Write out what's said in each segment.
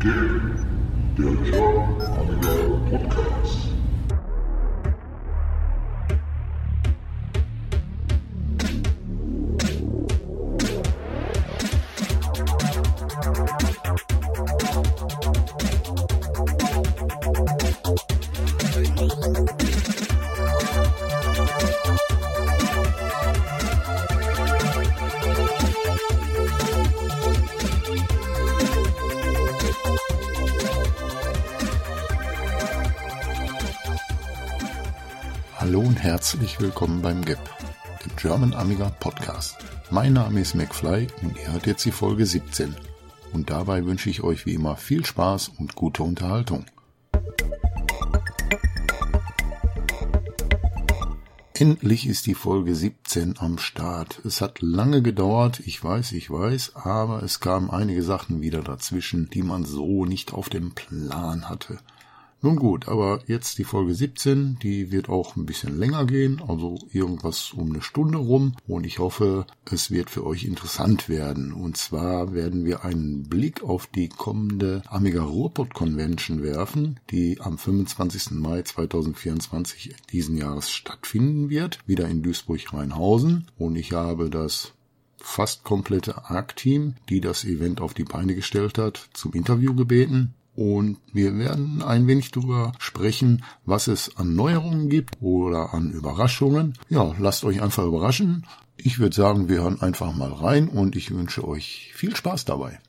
Game, herzlich willkommen beim GAP, dem German Amiga Podcast. Mein Name ist McFly und ihr hört jetzt die Folge 17. Und dabei wünsche ich euch wie immer viel Spaß und gute Unterhaltung. Endlich ist die Folge 17 am Start. Es hat lange gedauert, ich weiß, ich weiß, aber es kamen einige Sachen wieder dazwischen, die man so nicht auf dem Plan hatte. Nun gut, aber jetzt die Folge 17, die wird auch ein bisschen länger gehen, also irgendwas um eine Stunde rum und ich hoffe, es wird für euch interessant werden. Und zwar werden wir einen Blick auf die kommende Amiga Ruhrpott Convention werfen, die am 25. Mai 2024 diesen Jahres stattfinden wird, wieder in Duisburg-Rheinhausen und ich habe das fast komplette ARC-Team, die das Event auf die Beine gestellt hat, zum Interview gebeten und wir werden ein wenig darüber sprechen, was es an Neuerungen gibt oder an Überraschungen. Ja, lasst euch einfach überraschen. Ich würde sagen, wir hören einfach mal rein und ich wünsche euch viel Spaß dabei.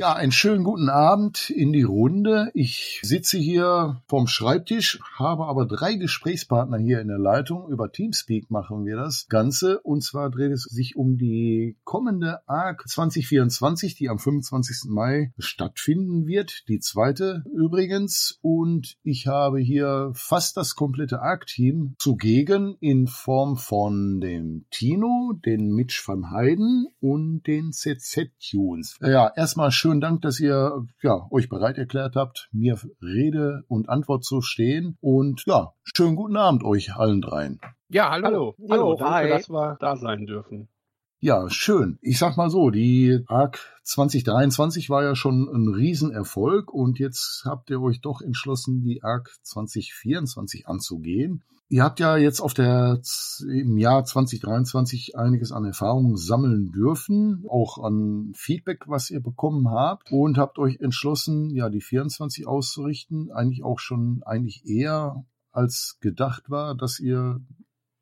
Ja, einen schönen guten Abend in die Runde. Ich sitze hier vorm Schreibtisch, habe aber drei Gesprächspartner hier in der Leitung. Über Teamspeak machen wir das Ganze. Und zwar dreht es sich um die kommende ARC 2024, die am 25. Mai stattfinden wird. Die zweite übrigens. Und ich habe hier fast das komplette ARC-Team zugegen in Form von dem Tino, den Mitch van Heiden und den CZ-Tunes. Ja, erstmal schön schönen Dank, dass ihr ja, euch bereit erklärt habt, mir Rede und Antwort zu stehen. Und ja, schönen guten Abend euch allen dreien. Ja, hallo. Hallo, hallo danke, hi. dass wir da sein dürfen. Ja, schön. Ich sag mal so, die ARC 2023 war ja schon ein Riesenerfolg und jetzt habt ihr euch doch entschlossen, die ARC 2024 anzugehen. Ihr habt ja jetzt auf der im Jahr 2023 einiges an Erfahrungen sammeln dürfen, auch an Feedback, was ihr bekommen habt. Und habt euch entschlossen, ja, die 24 auszurichten, eigentlich auch schon eigentlich eher als gedacht war, dass ihr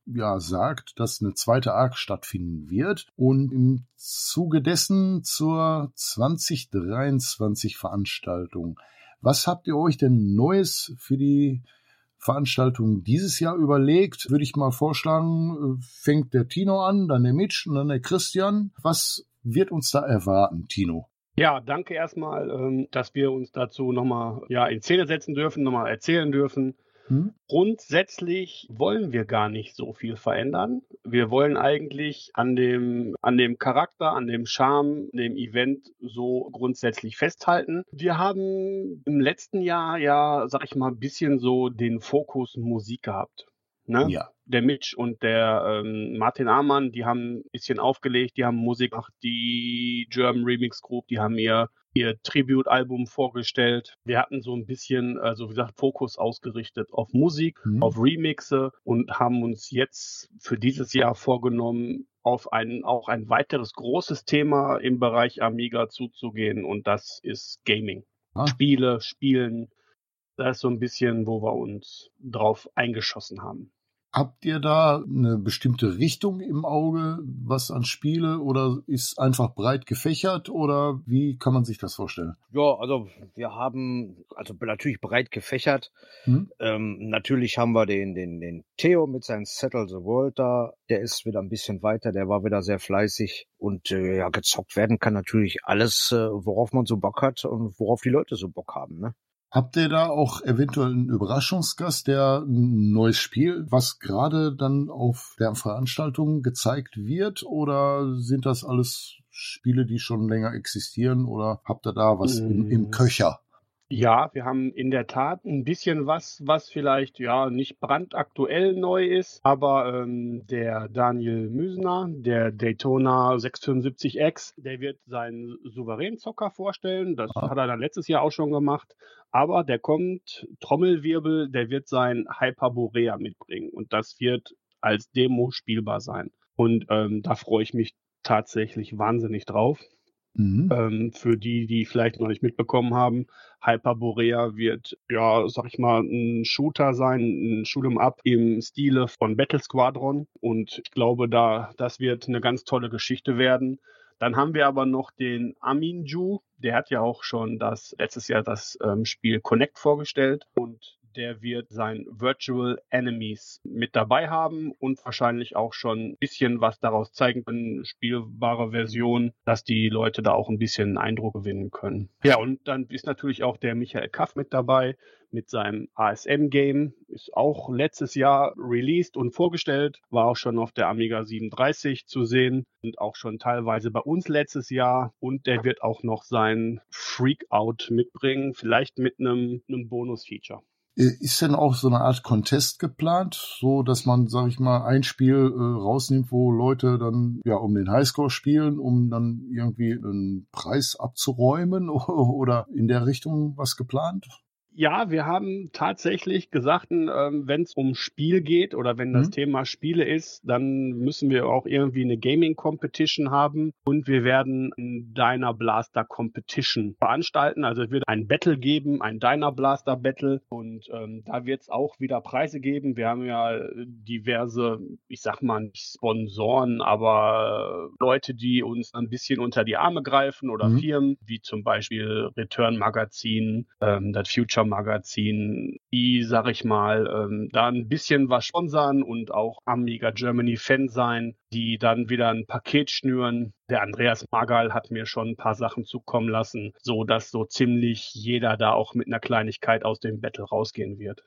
ja sagt, dass eine zweite ARC stattfinden wird. Und im Zuge dessen zur 2023 Veranstaltung. Was habt ihr euch denn Neues für die Veranstaltung dieses Jahr überlegt? Würde ich mal vorschlagen, äh, fängt der Tino an, dann der Mitch und dann der Christian. Was wird uns da erwarten, Tino? Ja, danke erstmal, ähm, dass wir uns dazu nochmal ja, in Szene setzen dürfen, nochmal erzählen dürfen. Hm? Grundsätzlich wollen wir gar nicht so viel verändern. Wir wollen eigentlich an dem, an dem Charakter, an dem Charme, dem Event so grundsätzlich festhalten. Wir haben im letzten Jahr ja, sag ich mal, ein bisschen so den Fokus Musik gehabt. Ne? Ja. der Mitch und der ähm, Martin Amann, die haben ein bisschen aufgelegt, die haben Musik gemacht, die German Remix Group, die haben ihr ihr Tribute-Album vorgestellt. Wir hatten so ein bisschen, also wie gesagt, Fokus ausgerichtet auf Musik, Mhm. auf Remixe und haben uns jetzt für dieses Jahr vorgenommen, auf ein, auch ein weiteres großes Thema im Bereich Amiga zuzugehen und das ist Gaming. Ah. Spiele, Spielen, das ist so ein bisschen, wo wir uns drauf eingeschossen haben. Habt ihr da eine bestimmte Richtung im Auge, was an Spiele oder ist einfach breit gefächert oder wie kann man sich das vorstellen? Ja, also wir haben, also natürlich breit gefächert. Hm? Ähm, natürlich haben wir den, den, den Theo mit seinem Settle the World da. Der ist wieder ein bisschen weiter, der war wieder sehr fleißig. Und äh, ja, gezockt werden kann natürlich alles, äh, worauf man so Bock hat und worauf die Leute so Bock haben, ne? Habt ihr da auch eventuell einen Überraschungsgast, der ein neues Spiel, was gerade dann auf der Veranstaltung gezeigt wird? Oder sind das alles Spiele, die schon länger existieren? Oder habt ihr da was im, im Mm. Köcher? Ja, wir haben in der Tat ein bisschen was, was vielleicht ja nicht brandaktuell neu ist, aber ähm, der Daniel Müsner, der Daytona 675X, der wird seinen Souveränzocker vorstellen. Das ah. hat er dann letztes Jahr auch schon gemacht. Aber der kommt, Trommelwirbel, der wird sein Hyperborea mitbringen und das wird als Demo spielbar sein. Und ähm, da freue ich mich tatsächlich wahnsinnig drauf. Mhm. Ähm, für die, die vielleicht noch nicht mitbekommen haben, Hyperborea wird, ja, sag ich mal, ein Shooter sein, ein Shoot'em Up im Stile von Battle Squadron. Und ich glaube, da, das wird eine ganz tolle Geschichte werden. Dann haben wir aber noch den Aminju, der hat ja auch schon das letztes Jahr das ähm, Spiel Connect vorgestellt und der wird sein Virtual Enemies mit dabei haben und wahrscheinlich auch schon ein bisschen was daraus zeigen können, spielbare Version, dass die Leute da auch ein bisschen Eindruck gewinnen können. Ja, und dann ist natürlich auch der Michael Kaff mit dabei mit seinem ASM-Game. Ist auch letztes Jahr released und vorgestellt, war auch schon auf der Amiga 37 zu sehen und auch schon teilweise bei uns letztes Jahr. Und der wird auch noch sein Freak-Out mitbringen, vielleicht mit einem, einem Bonus-Feature. Äh, ist denn auch so eine Art Contest geplant, so dass man, sag ich mal, ein Spiel äh, rausnimmt, wo Leute dann ja um den Highscore spielen, um dann irgendwie einen Preis abzuräumen oder in der Richtung was geplant? Ja, wir haben tatsächlich gesagt, ähm, wenn es um Spiel geht oder wenn das mhm. Thema Spiele ist, dann müssen wir auch irgendwie eine Gaming Competition haben und wir werden ein Diner Blaster Competition veranstalten. Also es wird ein Battle geben, ein Diner Blaster Battle und ähm, da wird es auch wieder Preise geben. Wir haben ja diverse, ich sag mal nicht Sponsoren, aber Leute, die uns ein bisschen unter die Arme greifen oder mhm. Firmen, wie zum Beispiel Return Magazin, ähm, das Future Magazin, die, sag ich mal, ähm, da ein bisschen was sponsern und auch Amiga Germany Fan sein, die dann wieder ein Paket schnüren. Der Andreas Magal hat mir schon ein paar Sachen zukommen lassen, so dass so ziemlich jeder da auch mit einer Kleinigkeit aus dem Battle rausgehen wird.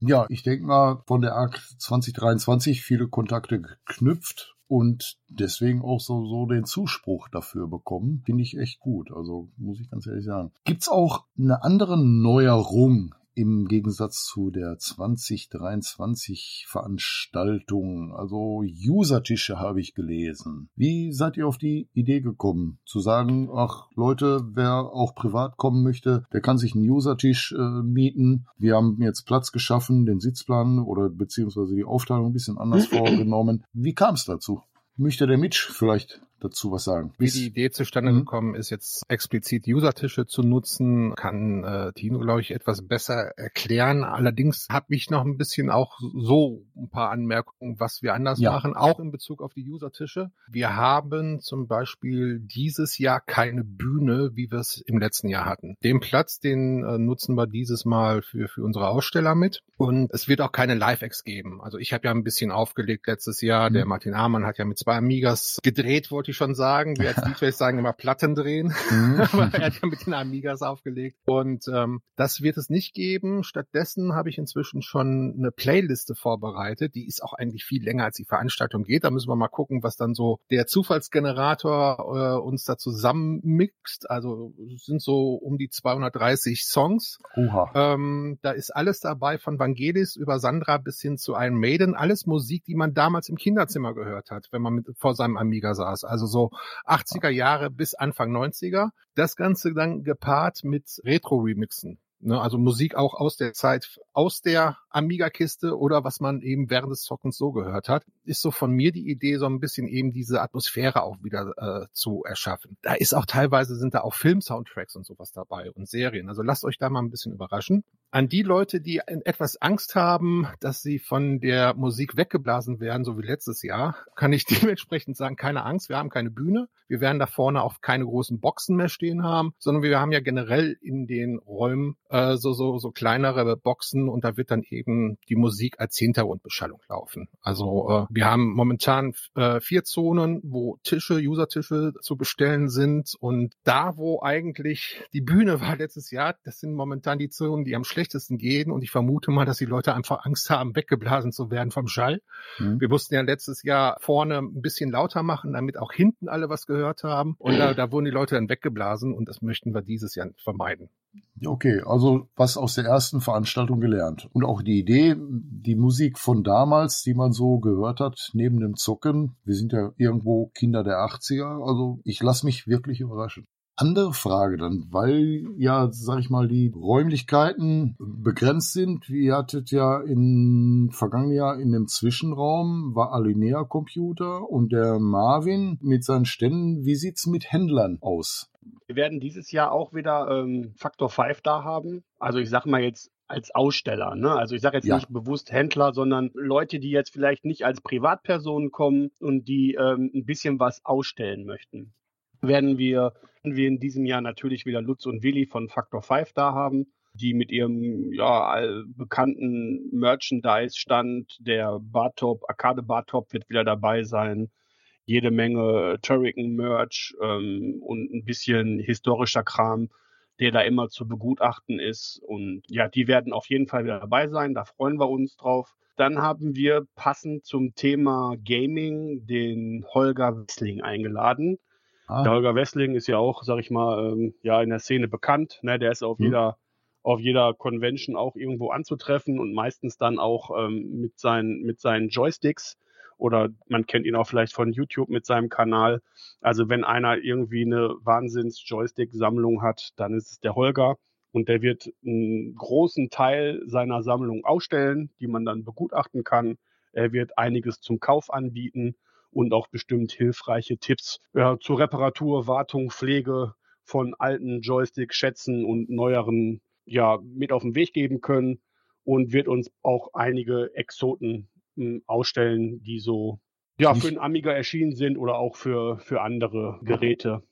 Ja, ich denke mal, von der ARC 2023 viele Kontakte geknüpft und deswegen auch so, so den Zuspruch dafür bekommen. Finde ich echt gut. Also muss ich ganz ehrlich sagen. Gibt's auch eine andere Neuerung im Gegensatz zu der 2023 Veranstaltung. Also User-Tische habe ich gelesen. Wie seid ihr auf die Idee gekommen, zu sagen, ach Leute, wer auch privat kommen möchte, der kann sich einen User-Tisch äh, mieten. Wir haben jetzt Platz geschaffen, den Sitzplan oder beziehungsweise die Aufteilung ein bisschen anders vorgenommen. Wie kam es dazu? Möchte der Mitch vielleicht dazu was sagen? Wie die Idee zustande mhm. gekommen ist, jetzt explizit User-Tische zu nutzen, kann äh, Tino, glaube ich, etwas besser erklären. Allerdings habe ich noch ein bisschen auch so ein paar Anmerkungen, was wir anders ja. machen, auch in Bezug auf die User-Tische. Wir haben zum Beispiel dieses Jahr keine Bühne, wie wir es im letzten Jahr hatten. Den Platz, den äh, nutzen wir dieses Mal für, für unsere Aussteller mit. Und es wird auch keine Live-Ex geben. Also ich habe ja ein bisschen aufgelegt letztes Jahr. Mhm. Der Martin Amann hat ja mit zwei Amigas gedreht, wollte ich schon sagen. Wir als DJs sagen immer Platten drehen. Mhm. Aber er hat ja mit den Amigas aufgelegt. Und ähm, das wird es nicht geben. Stattdessen habe ich inzwischen schon eine Playliste vorbereitet. Die ist auch eigentlich viel länger, als die Veranstaltung geht. Da müssen wir mal gucken, was dann so der Zufallsgenerator äh, uns da zusammenmixt. Also sind so um die 230 Songs. Ähm, da ist alles dabei, von Vangelis über Sandra bis hin zu Iron Maiden. Alles Musik, die man damals im Kinderzimmer gehört hat, wenn man mit, vor seinem Amiga saß. Also so 80er Jahre bis Anfang 90er. Das Ganze dann gepaart mit Retro-Remixen. Ne, also Musik auch aus der Zeit, aus der Amiga-Kiste oder was man eben während des Zockens so gehört hat, ist so von mir die Idee, so ein bisschen eben diese Atmosphäre auch wieder äh, zu erschaffen. Da ist auch teilweise sind da auch Film-Soundtracks und sowas dabei und Serien. Also lasst euch da mal ein bisschen überraschen. An die Leute, die etwas Angst haben, dass sie von der Musik weggeblasen werden, so wie letztes Jahr, kann ich dementsprechend sagen, keine Angst, wir haben keine Bühne. Wir werden da vorne auch keine großen Boxen mehr stehen haben, sondern wir haben ja generell in den Räumen äh, so, so, so kleinere Boxen und da wird dann eben die Musik als Hintergrundbeschallung laufen. Also äh, wir haben momentan äh, vier Zonen, wo Tische, User-Tische zu bestellen sind und da, wo eigentlich die Bühne war letztes Jahr, das sind momentan die Zonen, die am schlechtesten gehen und ich vermute mal, dass die Leute einfach Angst haben, weggeblasen zu werden vom Schall. Mhm. Wir mussten ja letztes Jahr vorne ein bisschen lauter machen, damit auch hinten alle was gehört haben und da, da wurden die Leute dann weggeblasen und das möchten wir dieses Jahr vermeiden. Okay, also was aus der ersten Veranstaltung gelernt. Und auch die Idee, die Musik von damals, die man so gehört hat, neben dem Zocken, wir sind ja irgendwo Kinder der 80er, also ich lasse mich wirklich überraschen. Andere Frage dann, weil ja, sag ich mal, die Räumlichkeiten begrenzt sind. Wie hattet ja in vergangenen Jahr in dem Zwischenraum war Alinea Computer und der Marvin mit seinen Ständen. Wie sieht's mit Händlern aus? Wir werden dieses Jahr auch wieder ähm, Faktor 5 da haben. Also ich sage mal jetzt als Aussteller. Ne? Also ich sage jetzt Ja. nicht bewusst Händler, sondern Leute, die jetzt vielleicht nicht als Privatpersonen kommen und die ähm, ein bisschen was ausstellen möchten. Werden wir, werden wir in diesem Jahr natürlich wieder Lutz und Willi von Faktor 5 da haben, die mit ihrem ja, bekannten Merchandise-Stand, der Bartop, Arcade Bartop wird wieder dabei sein jede Menge Turrican-Merch ähm, und ein bisschen historischer Kram, der da immer zu begutachten ist. Und ja, die werden auf jeden Fall wieder dabei sein. Da freuen wir uns drauf. Dann haben wir passend zum Thema Gaming den Holger Wessling eingeladen. Der Ah, Holger Wessling ist ja auch, sag ich mal, ähm, ja in der Szene bekannt. Ne? Der ist auf Hm. jeder auf jeder Convention auch irgendwo anzutreffen und meistens dann auch ähm, mit seinen mit seinen Joysticks oder man kennt ihn auch vielleicht von YouTube mit seinem Kanal. Also wenn einer irgendwie eine Wahnsinns-Joystick-Sammlung hat, dann ist es der Holger und der wird einen großen Teil seiner Sammlung ausstellen, die man dann begutachten kann. Er wird einiges zum Kauf anbieten und auch bestimmt hilfreiche Tipps ja, zur Reparatur, Wartung, Pflege von alten Joystick-Schätzen und neueren ja, mit auf den Weg geben können und wird uns auch einige Exoten mh, ausstellen, die so ja, für den Amiga erschienen sind oder auch für, für andere Geräte.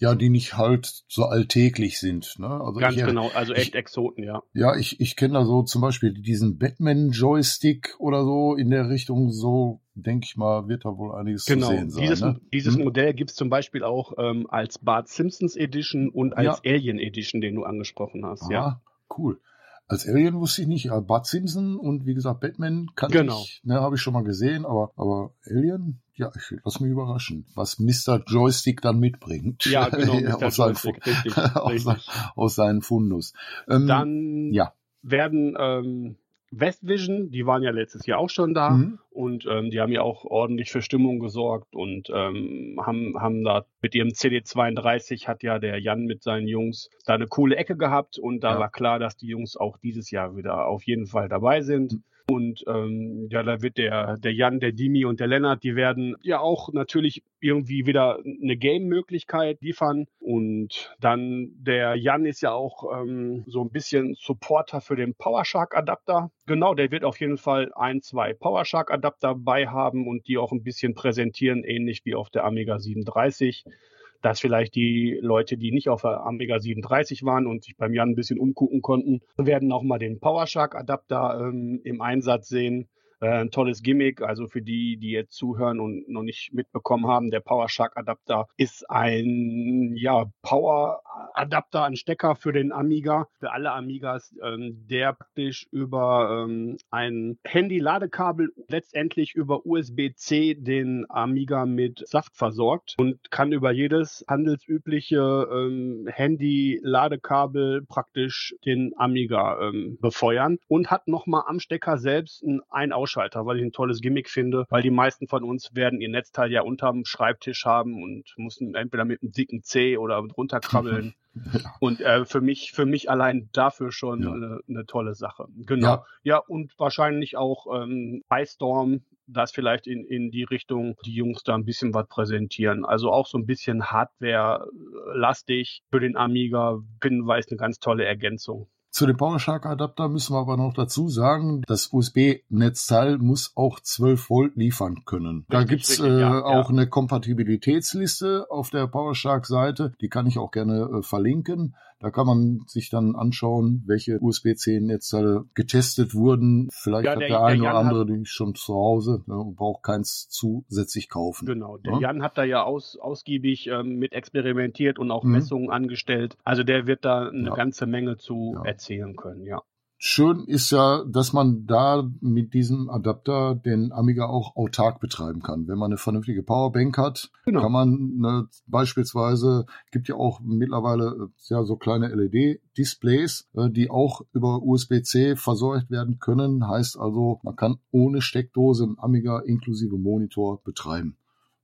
Ja, die nicht halt so alltäglich sind. Ne? Also Ganz ich, genau, also echt ich- Exoten, ja. Ja, ich, ich kenne da so zum Beispiel diesen Batman-Joystick oder so in der Richtung, so denke ich mal, wird da wohl einiges Genau, zu sehen sein. dieses, ne? dieses Hm? Modell gibt es zum Beispiel auch ähm, als Bart Simpsons Edition und als Alien Edition, den du angesprochen hast. Ja, Ah, cool. Als Alien wusste ich nicht, aber Bud Simpson und wie gesagt Batman kannte Genau. ich, ne, habe ich schon mal gesehen, aber aber Alien, ja, ich lass mich überraschen, was Mr. Joystick dann mitbringt. ja genau, aus, seinen, Joystick, richtig, aus, richtig. aus seinen Fundus. Ähm, Dann ja. werden ähm, Westvision, die waren ja letztes Jahr auch schon da Mhm. und ähm, die haben ja auch ordentlich für Stimmung gesorgt und ähm, haben, haben da mit ihrem CD32 hat ja der Jan mit seinen Jungs da eine coole Ecke gehabt und da Ja. war klar, dass die Jungs auch dieses Jahr wieder auf jeden Fall dabei sind. Mhm. Und ähm, ja, da wird der, der Jan, der Dimi und der Lennart, die werden ja auch natürlich irgendwie wieder eine Game-Möglichkeit liefern. Und dann der Jan ist ja auch ähm, so ein bisschen Supporter für den PowerShark-Adapter. Genau, der wird auf jeden Fall ein, zwei PowerShark-Adapter bei haben und die auch ein bisschen präsentieren, ähnlich wie auf der Amiga 37 dass vielleicht die Leute, die nicht auf der Amiga 37 waren und sich beim Jan ein bisschen umgucken konnten, werden auch mal den PowerShark-Adapter ähm, im Einsatz sehen. Äh, ein tolles Gimmick, also für die, die jetzt zuhören und noch nicht mitbekommen haben, der PowerShark-Adapter ist ein ja, Power-Adapter, ein Stecker für den Amiga, für alle Amigas, ähm, der praktisch über ähm, ein Handy-Ladekabel letztendlich über USB-C den Amiga mit Saft versorgt und kann über jedes handelsübliche ähm, Handy-Ladekabel praktisch den Amiga ähm, befeuern und hat nochmal am Stecker selbst einen Ein-Ausschalter, weil ich ein tolles Gimmick finde, weil die meisten von uns werden ihr Netzteil ja unterm Schreibtisch haben und müssen entweder mit einem dicken C oder drunter krabbeln. Und äh, für mich, für mich allein dafür schon Ja. eine, eine tolle Sache. Genau. Ja. Ja, und wahrscheinlich auch ähm, Ice Storm, das vielleicht in, in die Richtung, die Jungs da ein bisschen was präsentieren. Also auch so ein bisschen Hardware-lastig für den Amiga. Bin weiß eine ganz tolle Ergänzung. Zu dem PowerShark-Adapter müssen wir aber noch dazu sagen, das USB-Netzteil muss auch 12 Volt liefern können. Da Richtig, gibt's richtig, äh, ja, auch ja. eine Kompatibilitätsliste auf der PowerShark-Seite, die kann ich auch gerne äh, verlinken. Da kann man sich dann anschauen, welche USB-C-Netzteile getestet wurden. Vielleicht Ja, hat der- der, eine der oder andere die schon zu Hause ne, und braucht keins zusätzlich kaufen. Genau. Der Ja. Jan hat da ja aus, ausgiebig ähm, mit experimentiert und auch Mhm. Messungen angestellt. Also der wird da eine Ja. ganze Menge zu erzählen können, ja. Schön ist ja, dass man da mit diesem Adapter den Amiga auch autark betreiben kann. Wenn man eine vernünftige Powerbank hat, genau. kann man ne, beispielsweise, gibt ja auch mittlerweile ja so kleine LED-Displays, äh, die auch über USB-C versorgt werden können. Heißt also, man kann ohne Steckdose ein Amiga inklusive Monitor betreiben.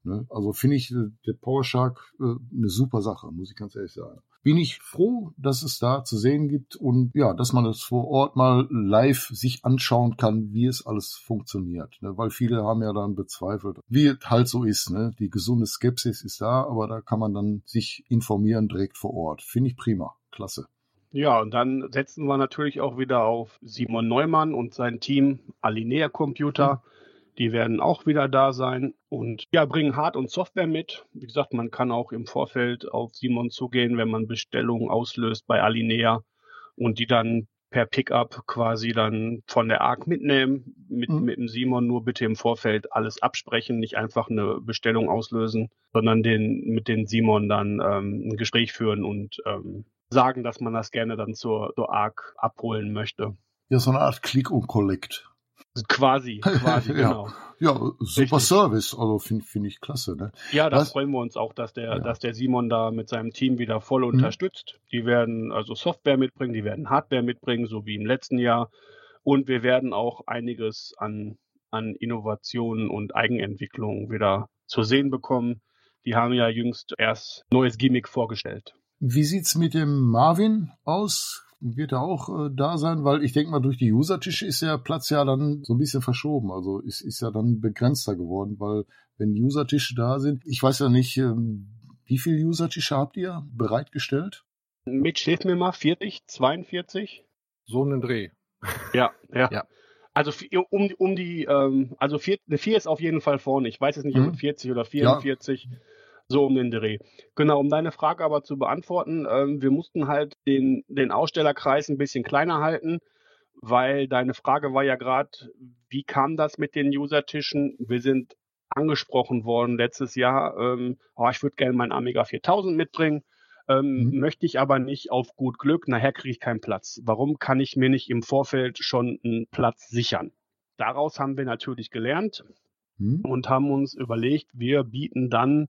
Ne? Also finde ich äh, der PowerShark äh, eine super Sache, muss ich ganz ehrlich sagen. Bin ich froh, dass es da zu sehen gibt und ja, dass man es vor Ort mal live sich anschauen kann, wie es alles funktioniert. Ne? Weil viele haben ja dann bezweifelt, wie es halt so ist. Ne? Die gesunde Skepsis ist da, aber da kann man dann sich informieren direkt vor Ort. Finde ich prima. Klasse. Ja, und dann setzen wir natürlich auch wieder auf Simon Neumann und sein Team Alinea Computer. Mhm die werden auch wieder da sein und ja, bringen Hard- und Software mit. Wie gesagt, man kann auch im Vorfeld auf Simon zugehen, wenn man Bestellungen auslöst bei Alinea und die dann per Pickup quasi dann von der ARC mitnehmen, mit, mhm. mit dem Simon nur bitte im Vorfeld alles absprechen, nicht einfach eine Bestellung auslösen, sondern den, mit dem Simon dann ähm, ein Gespräch führen und ähm, sagen, dass man das gerne dann zur, zur ARC abholen möchte. Ja, so eine Art Click und Collect. Quasi, quasi, ja. genau. Ja, super Richtig. Service, also finde find ich klasse. Ne? Ja, da Was? freuen wir uns auch, dass der, ja. dass der Simon da mit seinem Team wieder voll mhm. unterstützt. Die werden also Software mitbringen, die werden Hardware mitbringen, so wie im letzten Jahr. Und wir werden auch einiges an, an Innovationen und Eigenentwicklungen wieder zu sehen bekommen. Die haben ja jüngst erst neues Gimmick vorgestellt. Wie sieht's mit dem Marvin aus? Wird er auch äh, da sein, weil ich denke mal, durch die Usertische ist der Platz ja dann so ein bisschen verschoben. Also ist, ist ja dann begrenzter geworden, weil wenn Usertische da sind, ich weiß ja nicht, ähm, wie viele Usertische habt ihr bereitgestellt? Mit hilf mir mal, 40, 42? So einen Dreh. Ja, ja. ja. Also um, um die, ähm, also vier, eine 4 ist auf jeden Fall vorne. Ich weiß jetzt nicht, mhm. ob 40 oder 44. Ja. So um den Dreh. Genau, um deine Frage aber zu beantworten, ähm, wir mussten halt den, den Ausstellerkreis ein bisschen kleiner halten, weil deine Frage war ja gerade, wie kam das mit den Usertischen? Wir sind angesprochen worden letztes Jahr, ähm, oh, ich würde gerne meinen Amiga 4000 mitbringen. Ähm, mhm. Möchte ich aber nicht auf gut Glück, nachher kriege ich keinen Platz. Warum kann ich mir nicht im Vorfeld schon einen Platz sichern? Daraus haben wir natürlich gelernt mhm. und haben uns überlegt, wir bieten dann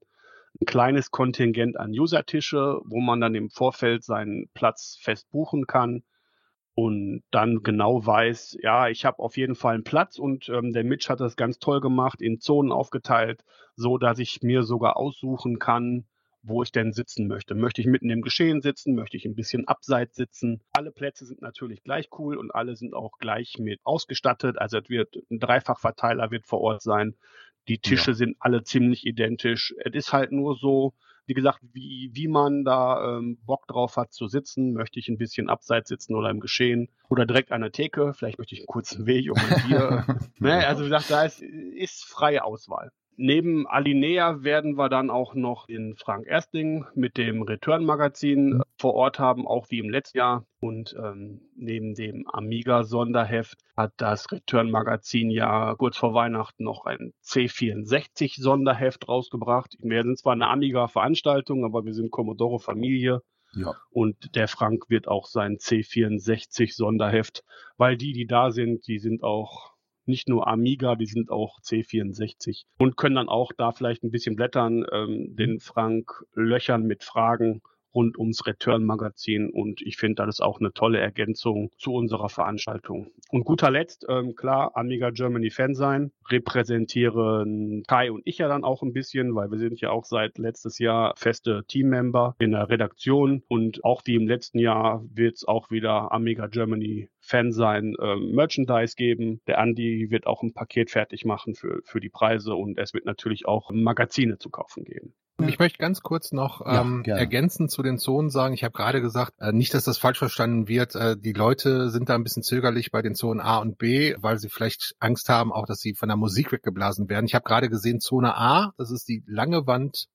ein kleines Kontingent an Usertische, wo man dann im Vorfeld seinen Platz fest buchen kann und dann genau weiß, ja, ich habe auf jeden Fall einen Platz und ähm, der Mitch hat das ganz toll gemacht, in Zonen aufgeteilt, so dass ich mir sogar aussuchen kann, wo ich denn sitzen möchte. Möchte ich mitten im Geschehen sitzen? Möchte ich ein bisschen abseits sitzen? Alle Plätze sind natürlich gleich cool und alle sind auch gleich mit ausgestattet. Also es wird ein Dreifachverteiler wird vor Ort sein. Die Tische ja. sind alle ziemlich identisch. Es ist halt nur so, wie gesagt, wie, wie man da ähm, Bock drauf hat zu sitzen. Möchte ich ein bisschen abseits sitzen oder im Geschehen oder direkt an der Theke. Vielleicht möchte ich einen kurzen Weg um ein Bier. ne? Also wie gesagt, da ist, ist freie Auswahl. Neben Alinea werden wir dann auch noch in Frank Ersting mit dem Return-Magazin mhm. vor Ort haben, auch wie im letzten Jahr. Und ähm, neben dem Amiga-Sonderheft hat das Return-Magazin ja kurz vor Weihnachten noch ein C64-Sonderheft rausgebracht. Wir sind zwar eine Amiga-Veranstaltung, aber wir sind Commodore-Familie. Ja. Und der Frank wird auch sein C64-Sonderheft, weil die, die da sind, die sind auch nicht nur Amiga, die sind auch C64 und können dann auch da vielleicht ein bisschen blättern, ähm, den Frank löchern mit Fragen rund ums Return-Magazin und ich finde, das ist auch eine tolle Ergänzung zu unserer Veranstaltung. Und guter Letzt, ähm, klar, Amiga Germany Fan sein, repräsentieren Kai und ich ja dann auch ein bisschen, weil wir sind ja auch seit letztes Jahr feste Teammember in der Redaktion und auch wie im letzten Jahr wird es auch wieder Amiga Germany Fan sein, ähm, Merchandise geben. Der Andi wird auch ein Paket fertig machen für, für die Preise und es wird natürlich auch Magazine zu kaufen geben. Ich möchte ganz kurz noch ähm, ja, ergänzend zu den Zonen sagen, ich habe gerade gesagt, äh, nicht, dass das falsch verstanden wird, äh, die Leute sind da ein bisschen zögerlich bei den Zonen A und B, weil sie vielleicht Angst haben, auch dass sie von der Musik weggeblasen werden. Ich habe gerade gesehen, Zone A, das ist die lange Wand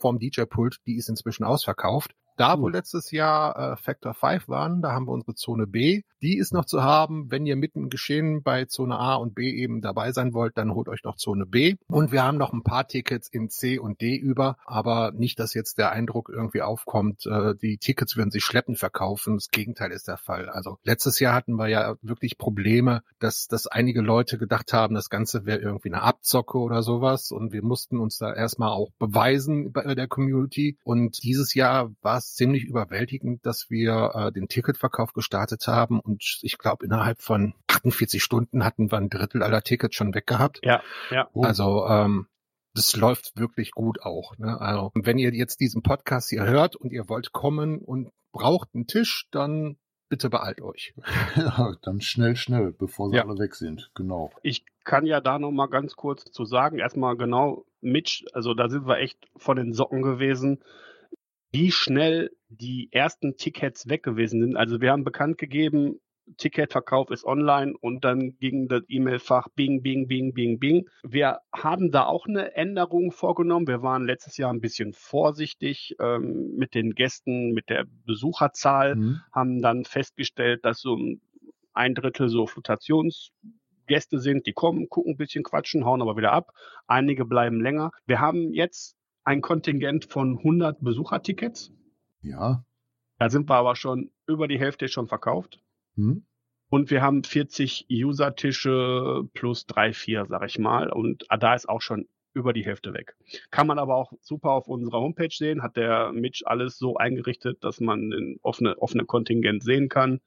vom DJ-Pult, die ist inzwischen ausverkauft. Da, wo letztes Jahr äh, Factor 5 waren, da haben wir unsere Zone B. Die ist noch zu haben. Wenn ihr mitten im Geschehen bei Zone A und B eben dabei sein wollt, dann holt euch noch Zone B. Und wir haben noch ein paar Tickets in C und D über, aber nicht, dass jetzt der Eindruck irgendwie aufkommt, äh, die Tickets würden sich schleppend verkaufen. Das Gegenteil ist der Fall. Also letztes Jahr hatten wir ja wirklich Probleme, dass, dass einige Leute gedacht haben, das Ganze wäre irgendwie eine Abzocke oder sowas. Und wir mussten uns da erstmal auch beweisen bei der Community. Und dieses Jahr war es ziemlich überwältigend, dass wir äh, den Ticketverkauf gestartet haben und ich glaube innerhalb von 48 Stunden hatten wir ein Drittel aller Tickets schon weggehabt. Ja, ja. Also ähm, das läuft wirklich gut auch. Ne? Also wenn ihr jetzt diesen Podcast hier hört und ihr wollt kommen und braucht einen Tisch, dann bitte beeilt euch. Ja, dann schnell, schnell, bevor sie Ja. alle weg sind. Genau. Ich kann ja da noch mal ganz kurz zu sagen. Erstmal genau, Mitch, also da sind wir echt von den Socken gewesen, wie schnell die ersten Tickets weg gewesen sind. Also wir haben bekannt gegeben, Ticketverkauf ist online und dann ging das E-Mail-Fach bing, bing, bing, bing, bing. Wir haben da auch eine Änderung vorgenommen. Wir waren letztes Jahr ein bisschen vorsichtig ähm, mit den Gästen, mit der Besucherzahl Mhm. haben dann festgestellt, dass so ein Drittel so Flutationsgäste sind, die kommen, gucken ein bisschen, quatschen, hauen aber wieder ab. Einige bleiben länger. Wir haben jetzt ein Kontingent von 100 Besuchertickets. Ja. Da sind wir aber schon über die Hälfte schon verkauft. Hm? Und wir haben 40 User-Tische plus drei, vier, sag ich mal. Und da ist auch schon über die Hälfte weg. Kann man aber auch super auf unserer Homepage sehen. Hat der Mitch alles so eingerichtet, dass man ein offene, offene Kontingent sehen kann.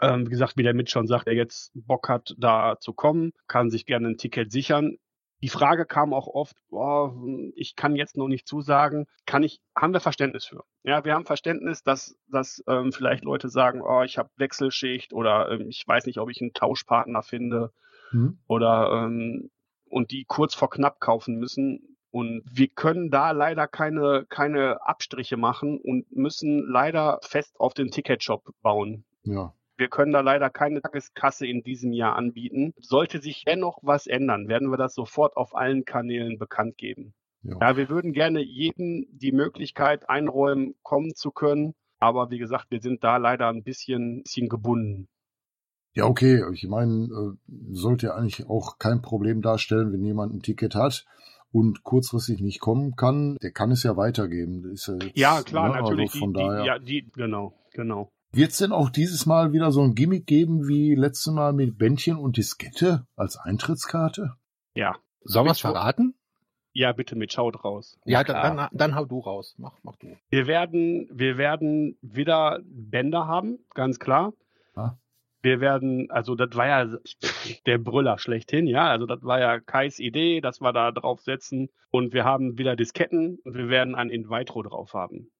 Ähm, wie gesagt, wie der Mitch schon sagt, der jetzt Bock hat, da zu kommen, kann sich gerne ein Ticket sichern. Die Frage kam auch oft, boah, ich kann jetzt noch nicht zusagen, kann ich, haben wir Verständnis für? Ja, wir haben Verständnis, dass, dass ähm, vielleicht Leute sagen, oh, ich habe Wechselschicht oder ähm, ich weiß nicht, ob ich einen Tauschpartner finde Hm? oder ähm, und die kurz vor knapp kaufen müssen. Und wir können da leider keine, keine Abstriche machen und müssen leider fest auf den Ticketshop bauen. Ja. Wir können da leider keine Tageskasse in diesem Jahr anbieten. Sollte sich dennoch was ändern, werden wir das sofort auf allen Kanälen bekannt geben. Ja. Ja, wir würden gerne jedem die Möglichkeit einräumen, kommen zu können. Aber wie gesagt, wir sind da leider ein bisschen, bisschen gebunden. Ja, okay. Ich meine, äh, sollte eigentlich auch kein Problem darstellen, wenn jemand ein Ticket hat und kurzfristig nicht kommen kann. Der kann es ja weitergeben. Ja, Ja, klar, ne, natürlich. Also von die, daher. die, ja, die, genau, genau. Wird es denn auch dieses Mal wieder so ein Gimmick geben wie letztes Mal mit Bändchen und Diskette als Eintrittskarte? Ja. Sollen wir es verraten? Ja, bitte mit Schaut raus. Ja, dann, dann, dann hau du raus. Mach, mach du. Wir werden, wir werden wieder Bänder haben, ganz klar. Ah. Wir werden, also das war ja der Brüller schlechthin, ja. Also das war ja Kais Idee, dass wir da drauf setzen. Und wir haben wieder Disketten und wir werden ein In Vitro drauf haben.